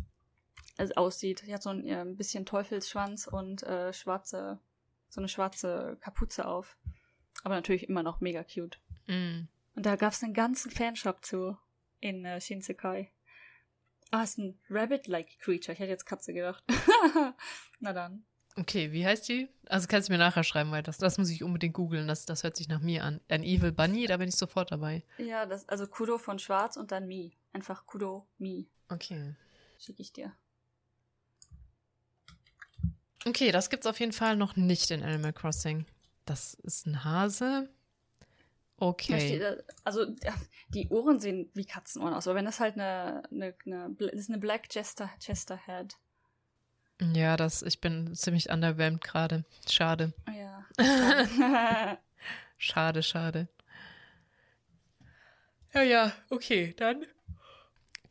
also aussieht. Die hat so ein, ein bisschen Teufelsschwanz und äh, schwarze, so eine schwarze Kapuze auf. Aber natürlich immer noch mega cute. Mm. Und da gab's einen ganzen Fanshop zu in äh, Shinsekai. Ah, ist ein Rabbit-like Creature. Ich hätte jetzt Katze gedacht. Na dann. Okay, wie heißt die? Also kannst du mir nachher schreiben, weil das, das muss ich unbedingt googeln. Das, das hört sich nach mir an. Ein Evil Bunny, da bin ich sofort dabei. Ja, das, also Kudo von Schwarz und dann Mi. Einfach Kudo Mi. Okay. Schicke ich dir. Okay, das gibt's auf jeden Fall noch nicht in Animal Crossing. Das ist ein Hase. Okay. äh, Also, die Ohren sehen wie Katzenohren aus, aber wenn das halt eine, eine, eine, das ist eine Black Chester, Chester Head. Ja, das, ich bin ziemlich underwhelmed gerade. Schade. Ja. Schade, schade. Ja, ja, okay, dann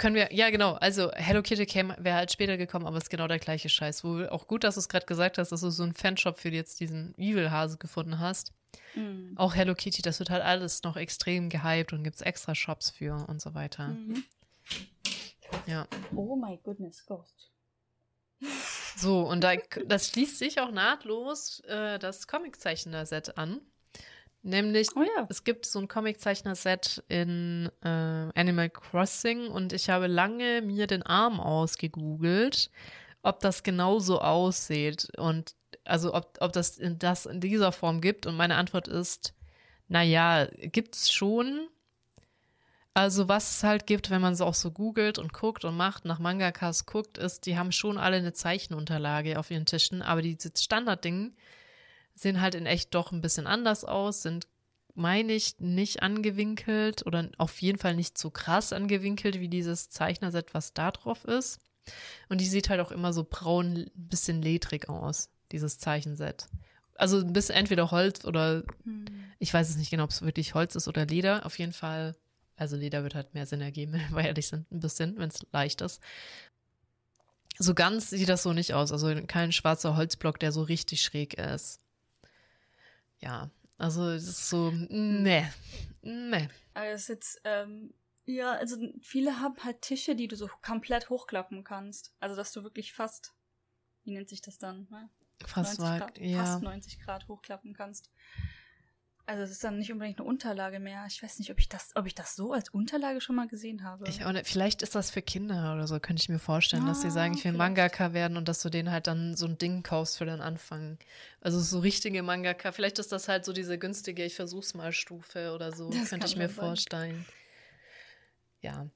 können wir, ja genau, also Hello Kitty Cam wäre halt später gekommen, aber es ist genau der gleiche Scheiß. Wo auch gut, dass du es gerade gesagt hast, dass du so einen Fanshop für jetzt diesen Evil-Hase gefunden hast. Mhm. Auch Hello Kitty, das wird halt alles noch extrem gehypt und gibt's extra Shops für und so weiter. Mhm. Ja. Oh my goodness, Ghost. So, und da, das schließt sich auch nahtlos äh, das Comiczeichner-Set an. Nämlich Oh ja. Es gibt so ein Comiczeichner-Set in äh, Animal Crossing und ich habe lange mir den Arm ausgegoogelt, ob das genauso aussieht und also ob, ob das in, das in dieser Form gibt und meine Antwort ist, naja, gibt's schon. Also was es halt gibt, wenn man es auch so googelt und guckt und macht, nach Mangakas guckt, ist, die haben schon alle eine Zeichenunterlage auf ihren Tischen, aber die Standarddingen sehen halt in echt doch ein bisschen anders aus, sind, meine ich, nicht angewinkelt oder auf jeden Fall nicht so krass angewinkelt wie dieses Zeichnerset, was da drauf ist. Und die sieht halt auch immer so braun, ein bisschen ledrig aus, dieses Zeichenset. Also ein bisschen entweder Holz oder Hm. ich weiß es nicht genau, ob es wirklich Holz ist oder Leder. Auf jeden Fall, also Leder wird halt mehr Sinn ergeben, wenn wir ehrlich sind, ein bisschen, wenn es leicht ist. So ganz sieht das so nicht aus. Also kein schwarzer Holzblock, der so richtig schräg ist. Ja, also es ist so, ne, ne. Aber es ist jetzt, ähm, ja, also viele haben halt Tische, die du so komplett hochklappen kannst. Also, dass du wirklich fast, wie nennt sich das dann, ne? Fast 90 war, Grad, ja. fast 90 Grad hochklappen kannst. Also, es ist dann nicht unbedingt eine Unterlage mehr. Ich weiß nicht, ob ich das, ob ich das so als Unterlage schon mal gesehen habe. Ich auch nicht. Vielleicht ist das für Kinder oder so, könnte ich mir vorstellen, dass sie Ah, sagen, ich will vielleicht. Mangaka werden und dass du denen halt dann so ein Ding kaufst für den Anfang. Also so richtige Mangaka. Vielleicht ist das halt so diese günstige, ich versuch's mal Stufe oder so, Das könnte ich mir sein. vorstellen. Ja.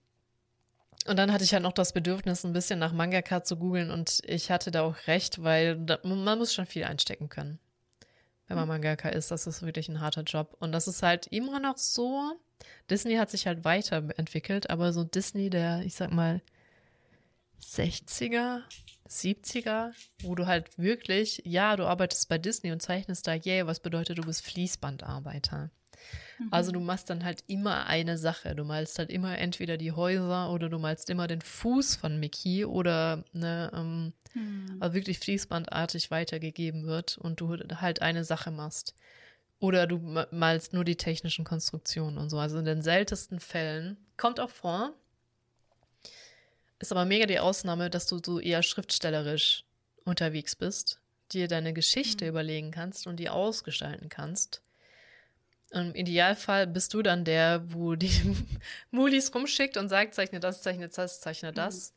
Und dann hatte ich halt noch das Bedürfnis, ein bisschen nach Mangaka zu googeln und ich hatte da auch recht, weil da, man muss schon viel einstecken können. Wenn man Mangaka ist, das ist wirklich ein harter Job. Und das ist halt immer noch so, Disney hat sich halt weiterentwickelt, aber so Disney der, ich sag mal, 60er, 70er, wo du halt wirklich, ja, du arbeitest bei Disney und zeichnest da, yay, was bedeutet, du bist Fließbandarbeiter. Mhm. Also du machst dann halt immer eine Sache. Du malst halt immer entweder die Häuser oder du malst immer den Fuß von Mickey oder ne, ähm, Hm. also wirklich fließbandartig weitergegeben wird und du halt eine Sache machst. Oder du ma- malst nur die technischen Konstruktionen und so. Also in den seltensten Fällen kommt auch vor. Ist aber mega die Ausnahme, dass du so eher schriftstellerisch unterwegs bist, dir deine Geschichte Mhm. überlegen kannst und die ausgestalten kannst. Im Idealfall bist du dann der, wo die Mulis rumschickt und sagt, zeichne das, zeichne das, zeichne das.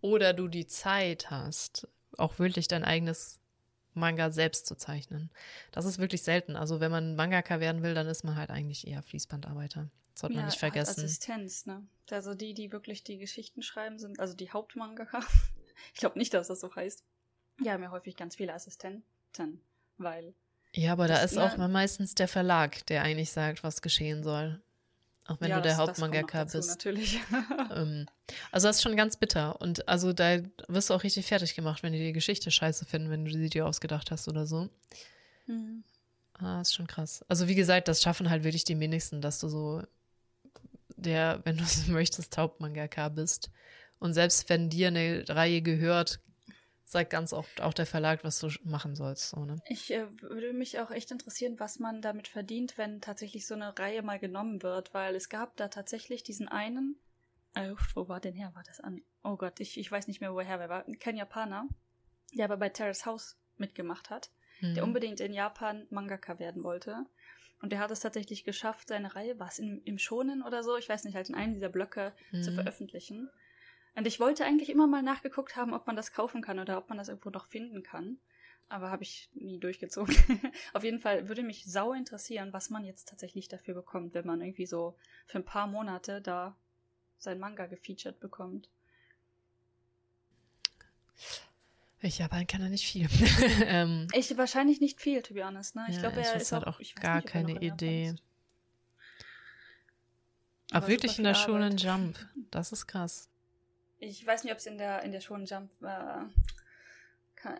Oder du die Zeit hast, auch wirklich dein eigenes Manga selbst zu zeichnen. Das ist wirklich selten. Also wenn man Mangaka werden will, dann ist man halt eigentlich eher Fließbandarbeiter. Das sollte man nicht vergessen. Assistenz, ne? Also die, die wirklich die Geschichten schreiben, sind, also die Hauptmangaka. ich glaube nicht, dass das so heißt. Die haben ja häufig ganz viele Assistenten, weil Ja, aber da ist auch meistens der Verlag, der eigentlich sagt, was geschehen soll. Auch wenn ja, du der Hauptmangaka bist. Natürlich. Ähm, also das ist schon ganz bitter. Und also da wirst du auch richtig fertig gemacht, wenn die die Geschichte scheiße finden, wenn du sie dir ausgedacht hast oder so. Hm. Ah, ist schon krass. Also wie gesagt, das schaffen halt wirklich die wenigsten, dass du so der, wenn du es möchtest, Hauptmangaka bist. Und selbst wenn dir eine Reihe gehört, sagt ganz oft auch der Verlag, was du machen sollst. So, ne? Ich äh, würde mich auch echt interessieren, was man damit verdient, wenn tatsächlich so eine Reihe mal genommen wird, weil es gab da tatsächlich diesen einen, äh, wo war denn her? War das an oh Gott, ich, ich weiß nicht mehr, woher er war, kein Japaner, der aber bei Terrace House mitgemacht hat, Mhm. der unbedingt in Japan Mangaka werden wollte. Und der hat es tatsächlich geschafft, seine Reihe, was im, im Schonen oder so, ich weiß nicht, halt in einem dieser Blöcke zu Mhm. veröffentlichen. Und ich wollte eigentlich immer mal nachgeguckt haben, ob man das kaufen kann oder ob man das irgendwo noch finden kann. Aber habe ich nie durchgezogen. Auf jeden Fall würde mich sau interessieren, was man jetzt tatsächlich dafür bekommt, wenn man irgendwie so für ein paar Monate da sein Manga gefeatured bekommt. Ich Japan kann er nicht viel. ähm, Ich wahrscheinlich nicht viel, to be honest. Ne? Ich Ja, glaube, er ist halt auch, auch gar nicht, keine Idee. aber Aber wirklich in der Shonen. Jump. Das ist krass. Ich weiß nicht, ob es in der, in der Shonen Jump war.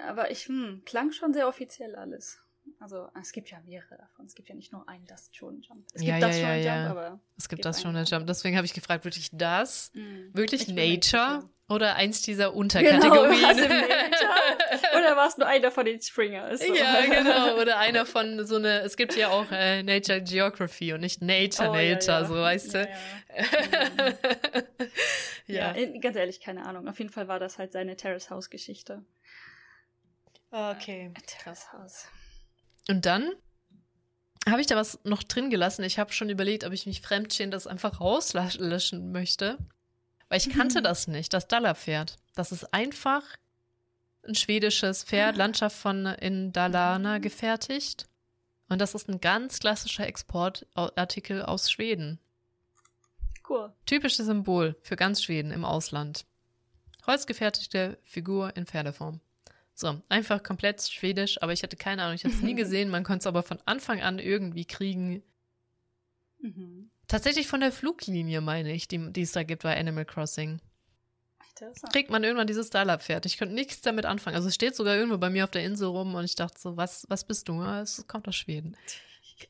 Aber ich, hm, klang schon sehr offiziell alles. Also, es gibt ja mehrere davon. Es gibt ja nicht nur einen Das Shonen Jump. Es gibt ja, das ja, Shonen ja. Jump, aber. Es gibt das einen Shonen Jump. Deswegen habe ich gefragt, wirklich das? hm. Wirklich Ich Nature? Oder eins dieser Genau, Unterkategorien? Nature? Oder war es nur einer von den Springers? So. Ja, genau. Oder einer von so eine, es gibt ja auch äh, Nature Geography und nicht Nature Oh, Nature, ja. so weißt du. ja. Ja, ja. in- ganz ehrlich, keine Ahnung. Auf jeden Fall war das halt seine Terrace House Geschichte. Okay. Terrace House. Und dann habe ich da was noch drin gelassen. Ich habe schon überlegt, ob ich mich fremdschämen das einfach rauslöschen möchte. Weil ich kannte Mhm. das nicht, das Dallerpferd. Das ist einfach ein schwedisches Pferd, Ah. Landschaft von in Dalarna Mhm. gefertigt. Und das ist ein ganz klassischer Exportartikel aus Schweden. Cool. Typisches Symbol für ganz Schweden im Ausland. Holzgefertigte Figur in Pferdeform. So, einfach komplett schwedisch, aber ich hatte keine Ahnung, ich hatte es nie gesehen, man konnte es aber von Anfang an irgendwie kriegen. Mhm. Tatsächlich von der Fluglinie, meine ich, die, die es da gibt bei Animal Crossing. Kriegt man irgendwann dieses Startup-Pferd. Ich konnte nichts damit anfangen. Also es steht sogar irgendwo bei mir auf der Insel rum und ich dachte so, was, was bist du? Ja, Es kommt aus Schweden.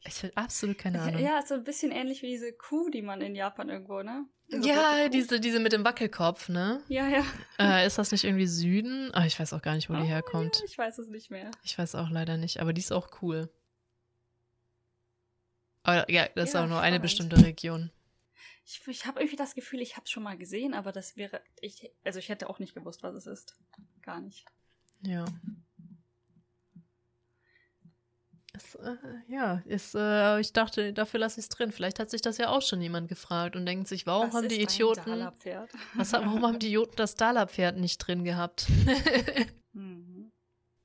Ich hatte absolut keine Ahnung. Ja, ist so ein bisschen ähnlich wie diese Kuh, die man in Japan irgendwo, ne? Ja, diese, diese mit dem Wackelkopf, ne? Ja, ja. Äh, ist das nicht irgendwie Süden? Ah, ich weiß auch gar nicht, wo die Oh, herkommt. Ja, ich weiß es nicht mehr. Ich weiß auch leider nicht, aber die ist auch cool. Aber ja, das ist Ja, auch nur eine bestimmte Region. Ich, ich habe irgendwie das Gefühl, ich habe es schon mal gesehen, aber das wäre. Ich, also ich hätte auch nicht gewusst, was es ist. Gar nicht. Ja. Es, äh, ja, ist, äh, ich dachte, dafür lasse ich es drin. Vielleicht hat sich das ja auch schon jemand gefragt und denkt sich, warum was haben die Idioten, was, warum haben die Idioten das Dala-Pferd nicht drin gehabt? Mhm.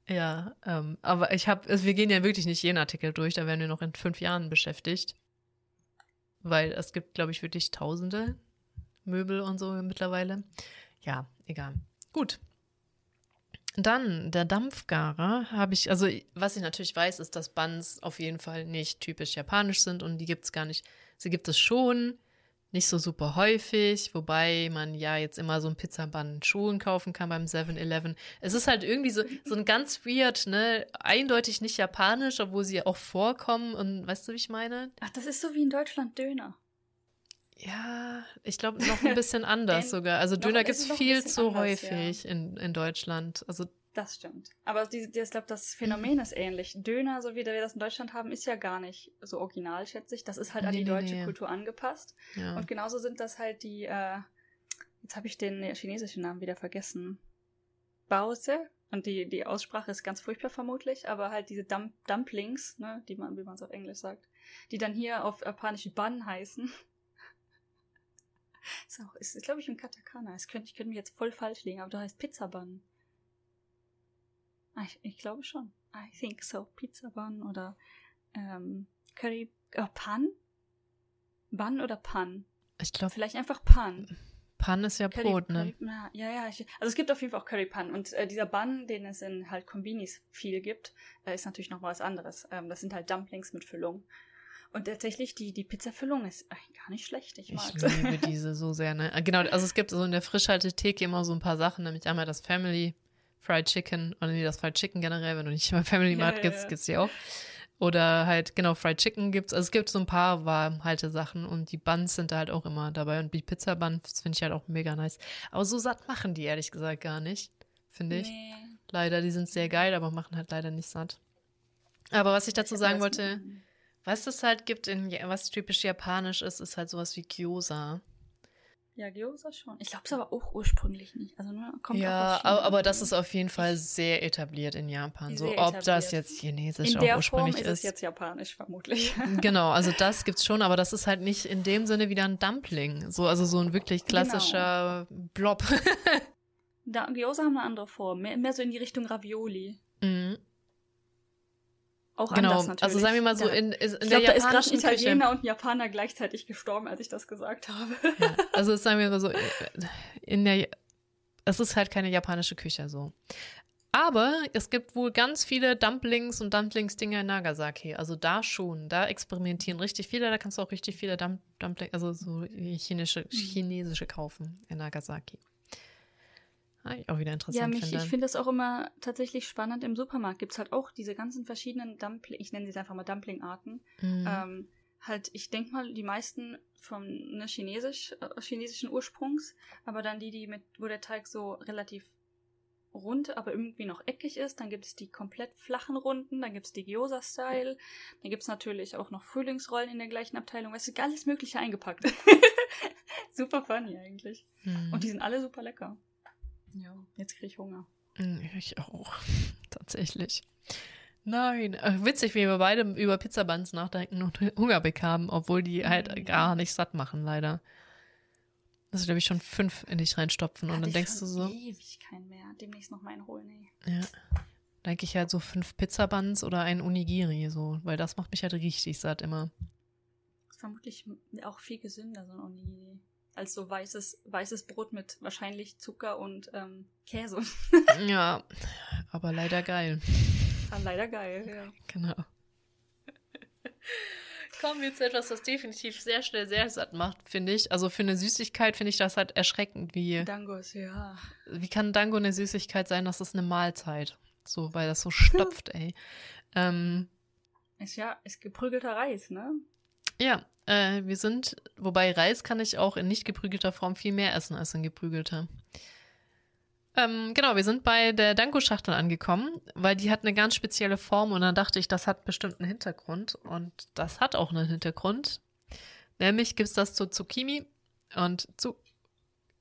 ja, ähm, aber ich habe, also wir gehen ja wirklich nicht jeden Artikel durch, da werden wir noch in fünf Jahren beschäftigt. Weil es gibt, glaube ich, wirklich tausende Möbel und so mittlerweile. Ja, egal. Gut. Dann der Dampfgarer habe ich, also was ich natürlich weiß, ist, dass Buns auf jeden Fall nicht typisch japanisch sind und die gibt es gar nicht. Sie gibt es schon, nicht so super häufig, wobei man ja jetzt immer so einen Pizzabun schon kaufen kann beim 7-Eleven. Es ist halt irgendwie so, so ein ganz weird, ne, eindeutig nicht japanisch, obwohl sie auch vorkommen und weißt du, wie ich meine? Ach, das ist so wie in Deutschland Döner. Ja, ich glaube noch ein bisschen anders sogar. Also Döner gibt es viel zu anders, häufig in, in Deutschland. Also Das stimmt. Aber die, die, ich glaube, das Phänomen ist ähnlich. Döner, so wie wir das in Deutschland haben, ist ja gar nicht so original, schätze ich. Das ist halt an Nee, die nee, deutsche nee. Kultur angepasst. ja. Und genauso sind das halt die, äh, jetzt habe ich den äh, chinesischen Namen wieder vergessen. Bause. Und die, die Aussprache ist ganz furchtbar vermutlich, aber halt diese Dump Dumplings, ne, die man, wie man es auf Englisch sagt, die dann hier auf Japanisch Bun heißen. Ist auch, ist, glaube ich, im Katakana. Es könnte, ich könnte mich jetzt voll falsch liegen, aber da heißt Pizza Bun. Ah, Ich, ich glaube schon. I think so. Pizza Bun oder ähm, Curry. Oh, Pan? Bun oder Pan? ich glaube, Vielleicht einfach Pan. Pan ist ja Curry- Brot, ne? Curry, na, ja, ja. Ich, also es gibt auf jeden Fall auch Curry Pan. Und äh, dieser Bun, den es in halt Kombinis viel gibt, äh, ist natürlich noch was anderes. Ähm, das sind halt Dumplings mit Füllung. Und tatsächlich, die, die Pizza-Füllung ist eigentlich gar nicht schlecht. Ich mag Ich liebe diese so sehr, ne? Genau, also es gibt so in der Frischhaltetheke immer so ein paar Sachen, nämlich einmal das Family Fried Chicken, oder nee, das Fried Chicken generell, wenn du nicht immer Family Mart ja, gibst, ja. gibt's die auch. Oder halt, genau, Fried Chicken gibt's. Also es gibt so ein paar warmhalte Sachen und die Buns sind da halt auch immer dabei. Und die Pizza Buns finde ich halt auch mega nice. Aber so satt machen die ehrlich gesagt gar nicht, finde ich. Nee. Leider, die sind sehr geil, aber machen halt leider nicht satt. Aber was ich dazu sagen wollte, was es halt gibt, in, was typisch japanisch ist, ist halt sowas wie Gyoza. Ja, Gyoza schon. Ich glaube es aber auch ursprünglich nicht. Also ne, kommt ja, aber, aber das ist auf jeden Fall sehr etabliert in Japan. So, ob das etabliert. jetzt chinesisch in auch der Form ursprünglich ist ist. es jetzt japanisch vermutlich. Genau, also das gibt's schon, aber das ist halt nicht in dem Sinne wieder ein Dumpling. So, also so ein wirklich Genau. klassischer Blob. da, Gyoza haben eine andere Form. Mehr, mehr so in die Richtung Ravioli. Mhm. Auch Genau, anders natürlich. also sagen wir mal so, Da- in, in ich der glaube, da ist gerade ein japanischen Küche. Italiener und ein Japaner gleichzeitig gestorben, als ich das gesagt habe. Ja, also sagen wir mal so, in der, es ist halt keine japanische Küche so. Aber es gibt wohl ganz viele Dumplings und Dumplings-Dinger in Nagasaki. Also da schon, da experimentieren richtig viele. Da kannst du auch richtig viele Dum Dumplings, also so chinesische, chinesische kaufen in Nagasaki. Ah, ich auch wieder Ja, interessant mich, finde. ich finde das auch immer tatsächlich spannend. Im Supermarkt gibt es halt auch diese ganzen verschiedenen Dumpling, ich nenne sie einfach mal Dumpling-Arten. Mhm. Ähm, halt, ich denke mal, die meisten vom ne, Chinesisch, äh, chinesischen Ursprungs, aber dann die, die mit, wo der Teig so relativ rund, aber irgendwie noch eckig ist. Dann gibt es die komplett flachen Runden, dann gibt es die Gyoza-Style, dann gibt es natürlich auch noch Frühlingsrollen in der gleichen Abteilung. Weißt du, alles Mögliche eingepackt. super funny eigentlich. Mhm. Und die sind alle super lecker. Ja, jetzt kriege ich Hunger. Mm, Ich auch, tatsächlich. Nein, äh, witzig, wie wir beide über Pizzabuns nachdenken und Hunger bekamen, obwohl die halt Mhm. gar nicht satt machen, leider. Das ist, glaube ich, schon fünf in dich reinstopfen und Hatte dann denkst du so, Ewig keinen mehr. Demnächst noch mal einen holen, ey. ja, denke ich halt so fünf Pizzabuns oder ein Unigiri, so, weil das macht mich halt richtig satt immer. ist vermutlich auch viel gesünder, so ein Onigiri. Als so weißes, weißes Brot mit wahrscheinlich Zucker und ähm, Käse. ja, aber leider geil. War leider geil, ja. Genau. Kommen wir zu etwas, was definitiv sehr schnell sehr satt macht, finde ich. Also für eine Süßigkeit finde ich das halt erschreckend, wie, Dangos, ja. wie kann Dango eine Süßigkeit sein? Das ist eine Mahlzeit. So, weil das so stopft, ey. Ähm, Ist ja, ist geprügelter Reis, ne? Ja, äh, wir sind, wobei Reis kann ich auch in nicht geprügelter Form viel mehr essen als in geprügelter. Ähm, genau, wir sind bei der Danko-Schachtel angekommen, weil die hat eine ganz spezielle Form und dann dachte ich, das hat bestimmt einen Hintergrund und das hat auch einen Hintergrund. Nämlich gibt es das zu Zucchini und zu,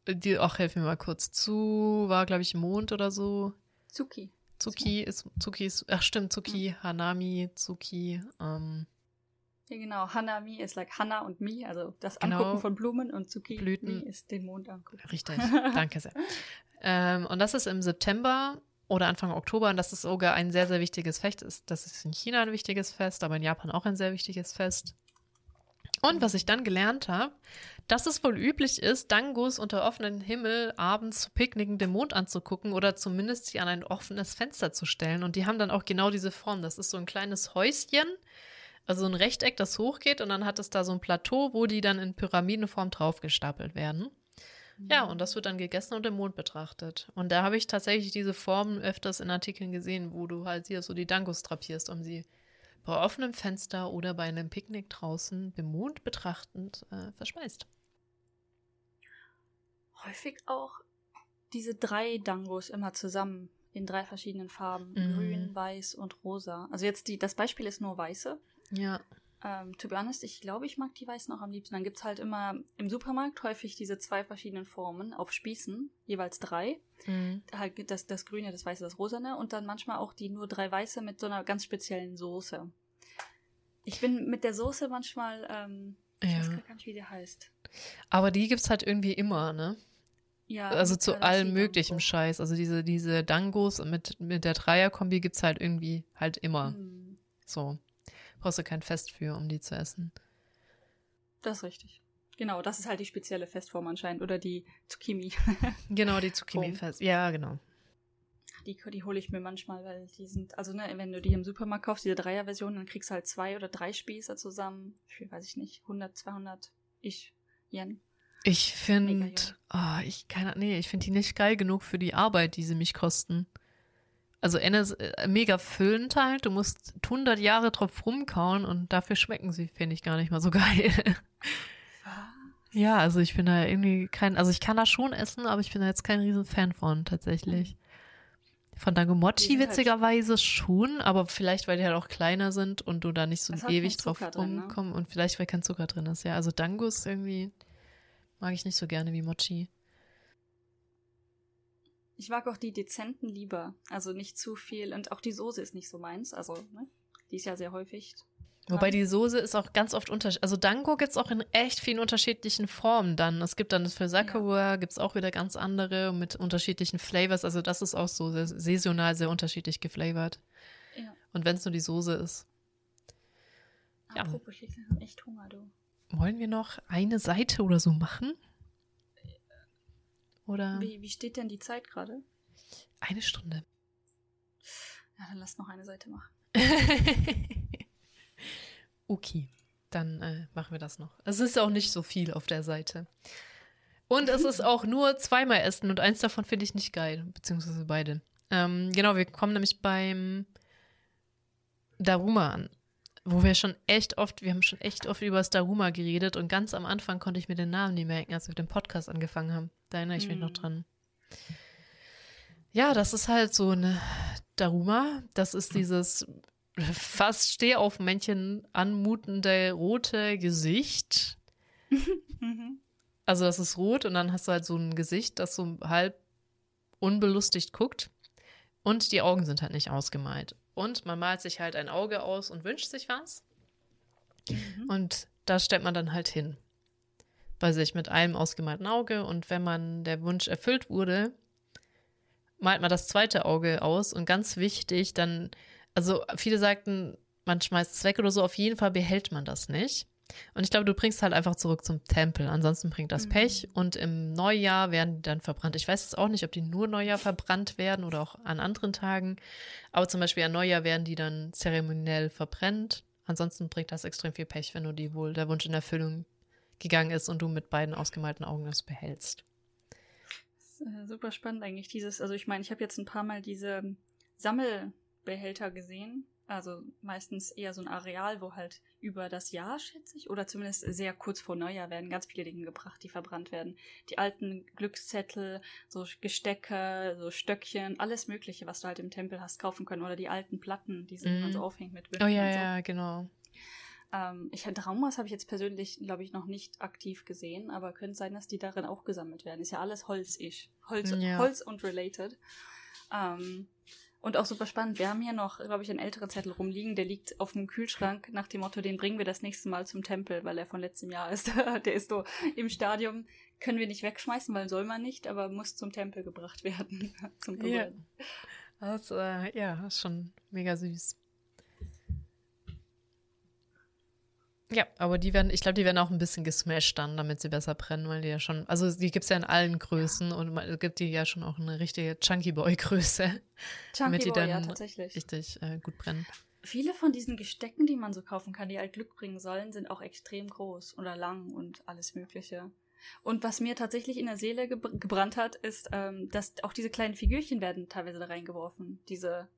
die, ach, helf mir mal kurz, zu war, glaube ich, Mond oder so. Zuki. Zuki ist, Zuki ist, ach stimmt, Zuki, Hanami, Zuki, ähm, Ja, genau. Hanami ist like Hanna und Mi, also das Genau. Angucken von Blumen und Zuki Blüten. Ist den Mond angucken. Richtig, danke sehr. ähm, und das ist im September oder Anfang Oktober und das ist sogar ein sehr, sehr wichtiges Fest. Ist- Das ist in China ein wichtiges Fest, aber in Japan auch ein sehr wichtiges Fest. Und was ich dann gelernt habe, dass es wohl üblich ist, Dangos unter offenem Himmel abends zu picknicken, den Mond anzugucken oder zumindest sie an ein offenes Fenster zu stellen. Und die haben dann auch genau diese Form. Das ist so ein kleines Häuschen, also ein Rechteck, das hochgeht und dann hat es da so ein Plateau, wo die dann in Pyramidenform draufgestapelt werden. Ja, und das wird dann gegessen und im Mond betrachtet. Und da habe ich tatsächlich diese Formen öfters in Artikeln gesehen, wo du halt hier so die Dangos drapierst, um sie bei offenem Fenster oder bei einem Picknick draußen den Mond betrachtend äh, verspeist. Häufig auch diese drei Dangos immer zusammen in drei verschiedenen Farben. Mhm. Grün, weiß und rosa. Also jetzt die, das Beispiel ist nur weiße. Ja. Ähm, to be honest, ich glaube, ich mag die Weißen auch am liebsten. Dann gibt es halt immer im Supermarkt häufig diese zwei verschiedenen Formen auf Spießen, jeweils drei. Mhm. Halt das, das Grüne, das Weiße, das Rosane und dann manchmal auch die nur drei Weiße mit so einer ganz speziellen Soße. Ich bin mit der Soße manchmal, ähm, ich weiß Ja. gar nicht, wie die heißt. Aber die gibt's halt irgendwie immer, ne? Ja, Also zu allem möglichen Scheiß. Also diese, diese Dangos mit, mit der Dreierkombi gibt's halt irgendwie halt immer. Hm, So. Brauchst du kein Fest für, um die zu essen. das ist richtig. Genau, das ist halt die spezielle Festform anscheinend. Oder die Zucchini. Genau, die Zucchini-Fest. Ja, genau. Die, die hole ich mir manchmal, weil die sind, also ne, wenn du die im Supermarkt kaufst, diese Dreier-Version, dann kriegst du halt zwei oder drei Spieße zusammen für, weiß ich nicht, 100, 200 ich Yen. Ich finde, geil. ah, ich kann, nee, ich finde die nicht geil genug für die Arbeit, die sie mich kosten. Also eine ist äh, mega füllend halt, du musst 100 Jahre drauf rumkauen und dafür schmecken sie, finde ich, gar nicht mal so geil. ja, also ich bin da irgendwie kein, also ich kann das schon essen, aber ich bin da jetzt kein riesen Fan von, tatsächlich. Von sind halt- witzigerweise schon, aber vielleicht, weil die halt auch kleiner sind und du da nicht so ewig drauf ne? rumkommst und vielleicht, weil kein Zucker drin ist, ja. Also Dango ist irgendwie, Mag ich nicht so gerne wie Mochi. Ich mag auch die dezenten lieber. Also nicht zu viel. Und auch die Soße ist nicht so meins. Also, ne? Die ist ja sehr häufig. Wobei die Soße ist auch ganz oft unterschiedlich. Also Dango gibt es auch in echt vielen unterschiedlichen Formen dann. Es gibt dann für Sakura, ja. gibt es auch wieder ganz andere mit unterschiedlichen Flavors. Also das ist auch so sehr, saisonal sehr unterschiedlich geflavored. Ja. Und wenn es nur die Soße ist. Ja. Apropos, ich habe echt Hunger, du. Wollen wir noch eine Seite oder so machen? Oder? Wie, wie steht denn die Zeit gerade? Eine Stunde. Ja, dann lass noch eine Seite machen. okay, dann äh, machen wir das noch. Es ist auch nicht so viel auf der Seite. Und es ist auch nur zweimal Essen und eins davon finde ich nicht geil, beziehungsweise beide. Ähm, genau, wir kommen nämlich beim Daruma an, wo wir schon echt oft, wir haben schon echt oft über das Daruma geredet und ganz am Anfang konnte ich mir den Namen nicht merken, als wir den Podcast angefangen haben. Da erinnere ich mich noch hm. dran. Ja, das ist halt so eine Daruma. Das ist dieses fast Stehaufmännchen anmutende rote Gesicht. Mhm. also das ist rot und dann hast du halt so ein Gesicht, das so halb unbelustigt guckt. Und die Augen sind halt nicht ausgemalt. Und man malt sich halt ein Auge aus und wünscht sich was. Mhm. Und da stellt man dann halt hin. Bei sich mit einem ausgemalten Auge. Und wenn man der Wunsch erfüllt wurde, malt man das zweite Auge aus. Und ganz wichtig, dann, also viele sagten, man schmeißt es weg oder so, auf jeden Fall behält man das nicht. Und ich glaube, du bringst halt einfach zurück zum Tempel. Ansonsten bringt das mhm. Pech. Und im Neujahr werden die dann verbrannt. Ich weiß jetzt auch nicht, ob die nur Neujahr verbrannt werden oder auch an anderen Tagen. Aber zum Beispiel an Neujahr werden die dann zeremoniell verbrennt. Ansonsten bringt das extrem viel Pech, wenn du die wohl der Wunsch in Erfüllung gegangen ist und du mit beiden ausgemalten Augen das behältst. Das ist, äh, super spannend eigentlich dieses. Also ich meine, ich habe jetzt ein paar Mal diese Sammelbehälter gesehen also meistens eher so ein Areal, wo halt über das Jahr, schätze ich, oder zumindest sehr kurz vor Neujahr werden ganz viele Dinge gebracht, die verbrannt werden. Die alten Glückszettel, so Gestecke, so Stöckchen, alles Mögliche, was du halt im Tempel hast kaufen können. Oder die alten Platten, die mm. man so aufhängt mit Wünschen Oh ja, so. ja, genau. Ähm, ich, Traumas habe ich jetzt persönlich, glaube ich, noch nicht aktiv gesehen, aber könnte sein, dass die darin auch gesammelt werden. Ist ja alles Holz-ish. Holz, ja. Holz und related. Ähm, und auch super spannend. Wir haben hier noch, glaube ich, einen älteren Zettel rumliegen. Der liegt auf dem Kühlschrank nach dem Motto, den bringen wir das nächste Mal zum Tempel, weil er von letztem Jahr ist. der ist so im Stadium. Können wir nicht wegschmeißen, weil soll man nicht, aber muss zum Tempel gebracht werden. zum Ja. Das, äh, ja, ist schon mega süß. Ja, aber die werden, ich glaube, die werden auch ein bisschen gesmashed dann, damit sie besser brennen, weil die ja schon, also die gibt es ja in allen Größen ja. und es gibt die ja schon auch eine richtige Chunky Boy-Größe. Chunky damit die Boy, dann ja, tatsächlich. richtig äh, gut brennen. Viele von diesen Gestecken, die man so kaufen kann, die halt Glück bringen sollen, sind auch extrem groß oder lang und alles Mögliche. Und was mir tatsächlich in der Seele gebrannt hat, ist, ähm, dass auch diese kleinen Figürchen werden teilweise da reingeworfen. Diese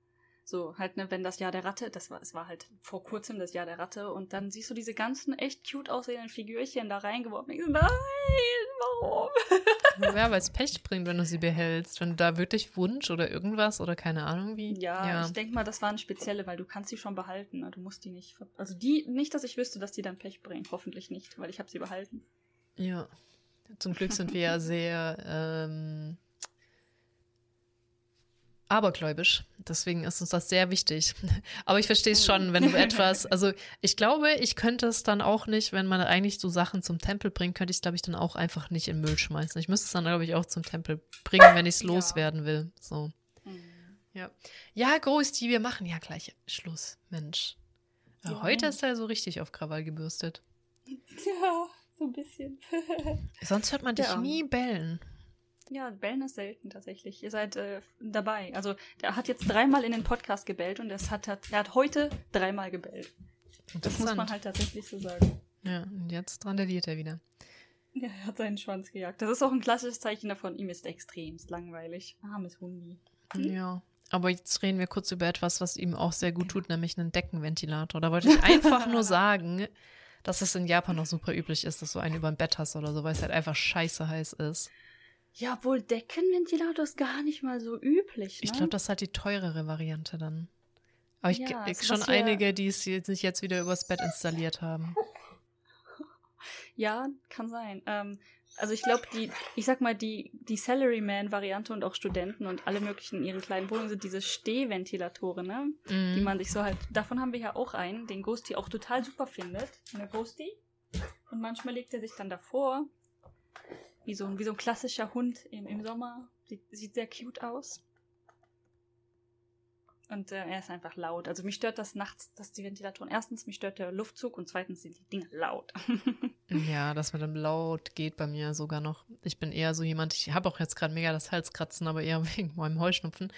so, halt, ne, wenn das Jahr der Ratte, das war, es war halt vor kurzem das Jahr der Ratte und dann siehst du diese ganzen echt cute aussehenden Figürchen da reingeworfen. Ich so, nein, warum? Ja, weil es Pech bringt, wenn du sie behältst. Wenn du da wirklich Wunsch oder irgendwas oder keine Ahnung wie. Ja, ja. ich denke mal, das waren spezielle, weil du kannst sie schon behalten. Ne? Du musst die nicht. Also die, nicht, dass ich wüsste, dass die dann Pech bringen. Hoffentlich nicht, weil ich habe sie behalten. Ja. Zum Glück sind wir ja sehr ähm, abergläubisch. Deswegen ist uns das sehr wichtig. Aber ich verstehe es schon, wenn du etwas, also ich glaube, ich könnte es dann auch nicht, wenn man eigentlich so Sachen zum Tempel bringt, könnte ich es, glaube ich, dann auch einfach nicht in Müll schmeißen. Ich müsste es dann, glaube ich, auch zum Tempel bringen, wenn ich es ja. loswerden will. So. Mhm. Ja. Ja, Großti, wir machen ja gleich Schluss, Mensch. Ja. Heute ist er so richtig auf Krawall gebürstet. Ja, so ein bisschen. Sonst hört man dich ja. nie bellen. Ja, bellen ist selten tatsächlich. Ihr seid äh, dabei. Also, der hat jetzt dreimal in den Podcast gebellt und es hat, hat, er hat heute dreimal gebellt. Das muss man halt tatsächlich so sagen. Ja, und jetzt randaliert er wieder. Ja, er hat seinen Schwanz gejagt. Das ist auch ein klassisches Zeichen davon. Ihm ist extremst langweilig. Armes Hundi. Hm? Ja. Aber jetzt reden wir kurz über etwas, was ihm auch sehr gut tut, nämlich einen Deckenventilator. Da wollte ich einfach nur sagen, dass es in Japan noch super üblich ist, dass du einen über ein Bett hast oder so, weil es halt einfach scheiße heiß ist. Ja, wohl Deckenventilator ist gar nicht mal so üblich. Ne? Ich glaube, das ist halt die teurere Variante dann. Aber ich ja, also schon einige, die es sich jetzt wieder übers Bett installiert haben. Ja, kann sein. Ähm, Also ich glaube, die, ich sag mal, die, die Salaryman-Variante und auch Studenten und alle möglichen in ihren kleinen Wohnungen sind diese Stehventilatoren, ne? Mhm. Die man sich so halt. Davon haben wir ja auch einen, den Ghosty auch total super findet. Eine Ghosty. Und manchmal legt er sich dann davor. Wie so ein, wie so ein klassischer Hund im, im Sommer. Sieht, sieht sehr cute aus. Und äh, er ist einfach laut. Also mich stört das nachts, dass die Ventilatoren. Erstens, mich stört der Luftzug und zweitens sind die Dinge laut. Ja, das mit dem Laut geht bei mir sogar noch. Ich bin eher so jemand, ich habe auch jetzt gerade mega das Halskratzen, aber eher wegen meinem Heuschnupfen.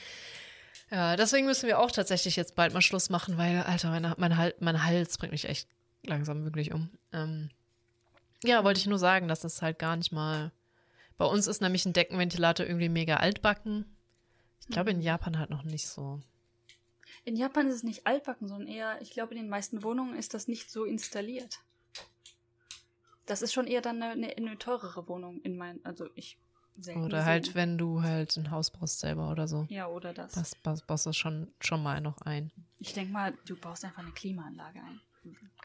Ja, deswegen müssen wir auch tatsächlich jetzt bald mal Schluss machen, weil, Alter, meine, mein, Hals, mein Hals bringt mich echt langsam wirklich um. Ähm, ja, wollte ich nur sagen, dass das halt gar nicht mal. Bei uns ist nämlich ein Deckenventilator irgendwie mega altbacken. Ich glaube, in Japan halt noch nicht so. In Japan ist es nicht altbacken, sondern eher, ich glaube, in den meisten Wohnungen ist das nicht so installiert. Das ist schon eher dann eine, eine teurere Wohnung in meinen, also ich Oder halt, wenn du halt ein Haus brauchst selber oder so. Ja, oder das. Das baust baust du schon, schon mal noch ein. Ich denke mal, du baust einfach eine Klimaanlage ein.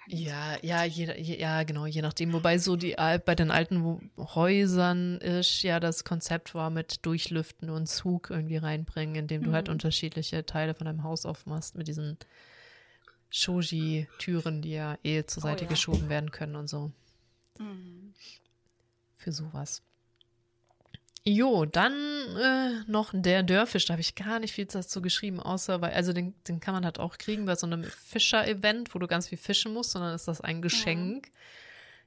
Ja, ja, je, ja, genau, je nachdem. Wobei so die bei den alten Häusern ist ja das Konzept war mit Durchlüften und Zug irgendwie reinbringen, indem du halt Mhm. unterschiedliche Teile von deinem Haus aufmachst mit diesen Shoji-Türen, die ja eh zur Oh Seite ja. geschoben werden können und so. Mhm. Für sowas. Jo, dann äh, noch der Dörrfisch. Da habe ich gar nicht viel dazu geschrieben, außer weil, also den, den kann man halt auch kriegen bei so einem Fischer-Event, wo du ganz viel fischen musst, sondern ist das ein Geschenk.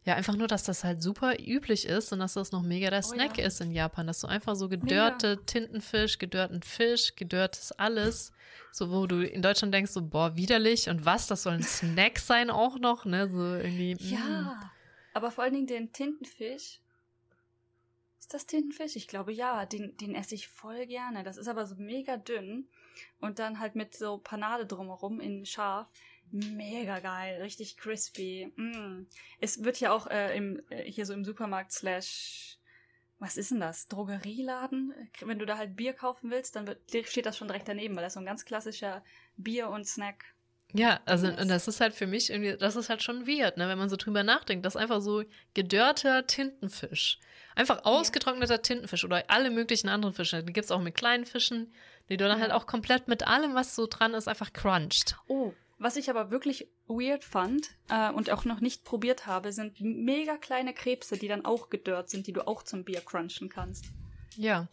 Ja, einfach nur, dass das halt super üblich ist und dass das noch mega der Oh Snack ja. ist in Japan, dass du einfach so gedörrte Tintenfisch, gedörrten Fisch, gedörrtes alles, so wo du in Deutschland denkst, so, boah, widerlich und was, das soll ein Snack sein auch noch, ne, so irgendwie. mm. Ja, aber vor allen Dingen den Tintenfisch. Ist das Tintenfisch? Ich glaube ja, den, den esse ich voll gerne. Das ist aber so mega dünn und dann halt mit so Panade drumherum in scharf. Mega geil, richtig crispy. Mm. Es wird ja auch äh, im, äh, hier so im Supermarkt slash, was ist denn das? Drogerieladen? Wenn du da halt Bier kaufen willst, dann wird, steht das schon direkt daneben, weil das so ein ganz klassischer Bier- und Snack. Ja, also und das ist halt für mich irgendwie, das ist halt schon weird, ne, wenn man so drüber nachdenkt, das ist einfach so gedörrter Tintenfisch. Einfach ausgetrockneter Tintenfisch oder alle möglichen anderen Fische. Die gibt's auch mit kleinen Fischen, die du dann Ja. halt auch komplett mit allem, was so dran ist, einfach cruncht. Oh, was ich aber wirklich weird fand äh, und auch noch nicht probiert habe, sind mega kleine Krebse, die dann auch gedörrt sind, die du auch zum Bier crunchen kannst. Ja.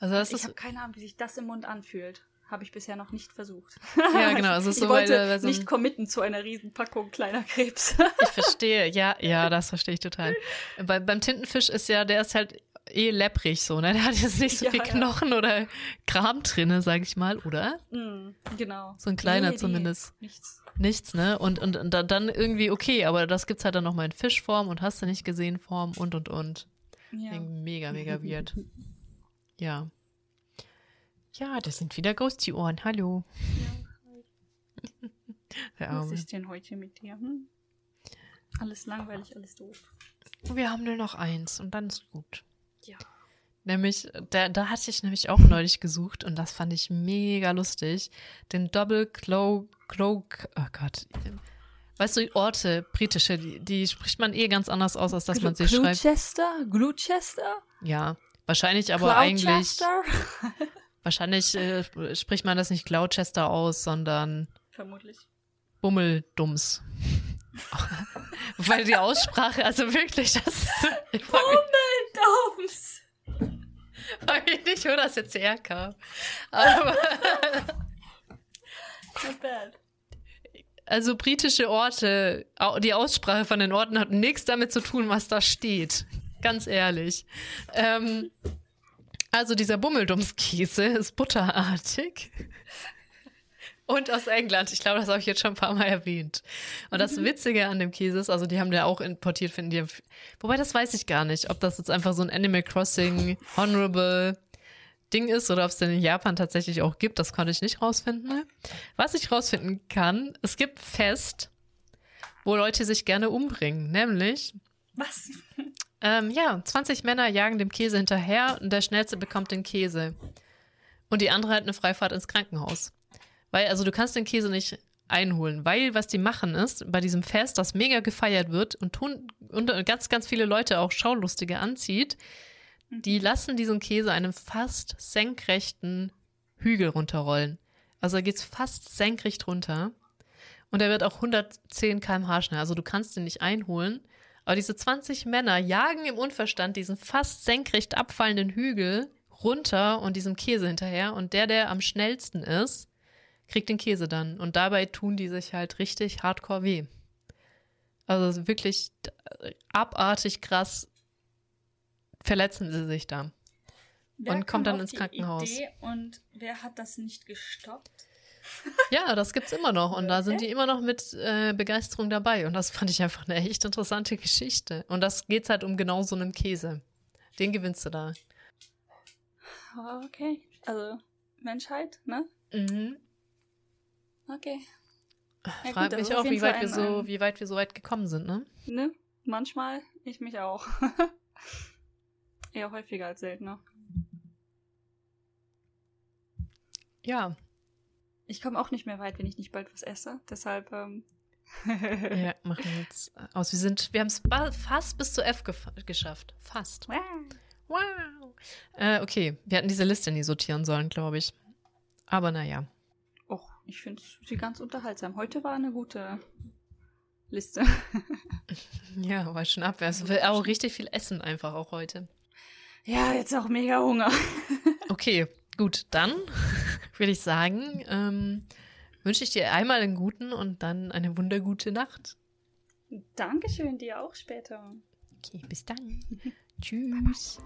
Also das ich habe keine Ahnung, wie sich das im Mund anfühlt. Habe ich bisher noch nicht versucht. ja genau, ist ich so, wollte weil, weil so ein- nicht committen zu einer riesen Packung kleiner Krebs. Ich verstehe, ja, ja, das verstehe ich total. Bei, beim Tintenfisch ist ja, der ist halt eh lepprig so, ne? Der hat jetzt nicht so Ja, viel ja. Knochen oder Kram drinne, sag ich mal, oder? Mm, genau. So ein kleiner Nee, nee, zumindest. Nichts. Nichts, ne? Und, und, und da- dann irgendwie okay, aber das gibt's halt dann noch mal in Fischform und hast du nicht gesehen Form und und und. Ja. Mega, mega weird. Ja. Ja, das sind wieder Ghosty-Ohren. Hallo. Der Was Arme. ist denn heute mit dir? Hm? Alles langweilig, alles doof. Wir haben nur noch eins und dann ist gut. Ja. Nämlich, da, da hatte ich nämlich auch neulich gesucht und das fand ich mega lustig. Den Double Cloak, Cloak, oh Gott. Weißt du, Orte, britische, die, die spricht man eh ganz anders aus, als dass man sie schreibt. Gloucester? Gloucester? Ja, wahrscheinlich aber eigentlich, Gloucester? wahrscheinlich äh, spricht man das nicht Gloucester aus, sondern Vermutlich. Bummeldums. Weil die Aussprache, also wirklich, das. Ich frag mich, mich nicht, wo das jetzt herkam. Aber, Not bad. also britische Orte, die Aussprache von den Orten hat nichts damit zu tun, was da steht. Ganz ehrlich. Ähm, also dieser Bummeldumskäse ist butterartig. Und aus England. Ich glaube, das habe ich jetzt schon ein paar Mal erwähnt. Und das Witzige an dem Käse ist, also die haben ja auch importiert, finden die. Wobei das weiß ich gar nicht, ob das jetzt einfach so ein Animal Crossing Honorable Ding ist oder ob es den in Japan tatsächlich auch gibt. Das konnte ich nicht rausfinden. Was ich rausfinden kann, es gibt Fest, wo Leute sich gerne umbringen. Nämlich, Was? Ähm, ja, 20 Männer jagen dem Käse hinterher und der Schnellste bekommt den Käse. Und die andere hat eine Freifahrt ins Krankenhaus. Weil, also du kannst den Käse nicht einholen, weil was die machen ist, bei diesem Fest, das mega gefeiert wird und tun und ganz, ganz viele Leute auch Schaulustige anzieht, die lassen diesen Käse einen fast senkrechten Hügel runterrollen. Also da geht's fast senkrecht runter. Und er wird auch 110 km/h schnell. Also du kannst ihn nicht einholen. Aber diese 20 Männer jagen im Unverstand diesen fast senkrecht abfallenden Hügel runter und diesem Käse hinterher. Und der, der am schnellsten ist, kriegt den Käse dann. Und dabei tun die sich halt richtig hardcore weh. Also wirklich abartig krass verletzen sie sich da. Wer und kommt dann ins Krankenhaus. Idee und wer hat das nicht gestoppt? Ja, das gibt's immer noch. Und da sind die immer noch mit äh, Begeisterung dabei. Und das fand ich einfach eine echt interessante Geschichte. Und das geht's halt um genau so einen Käse. Den gewinnst du da. Okay, also Menschheit, ne? Mhm. Okay. Ja, Frag gut, mich aber auf auch, wie weit, wir so, wie weit wir so weit gekommen sind, ne? Ne? Manchmal, ich mich auch. Eher häufiger als seltener. Ja. Ich komme auch nicht mehr weit, wenn ich nicht bald was esse. Deshalb, ähm. Ja, machen wir jetzt aus. Wir sind, wir haben es fast bis zu F gef geschafft. Fast. Wow. Äh, okay, wir hatten diese Liste nie sortieren sollen, glaube ich. Aber naja. Och, ich finde sie ganz unterhaltsam. Heute war eine gute Liste. Ja, war schon ab. Es will auch richtig viel essen einfach auch heute. Ja, jetzt auch mega Hunger. Okay, gut, dann würde ich sagen, ähm, wünsche ich dir einmal einen guten und dann eine wundergute Nacht. Dankeschön, dir auch später. Okay, bis dann. Tschüss.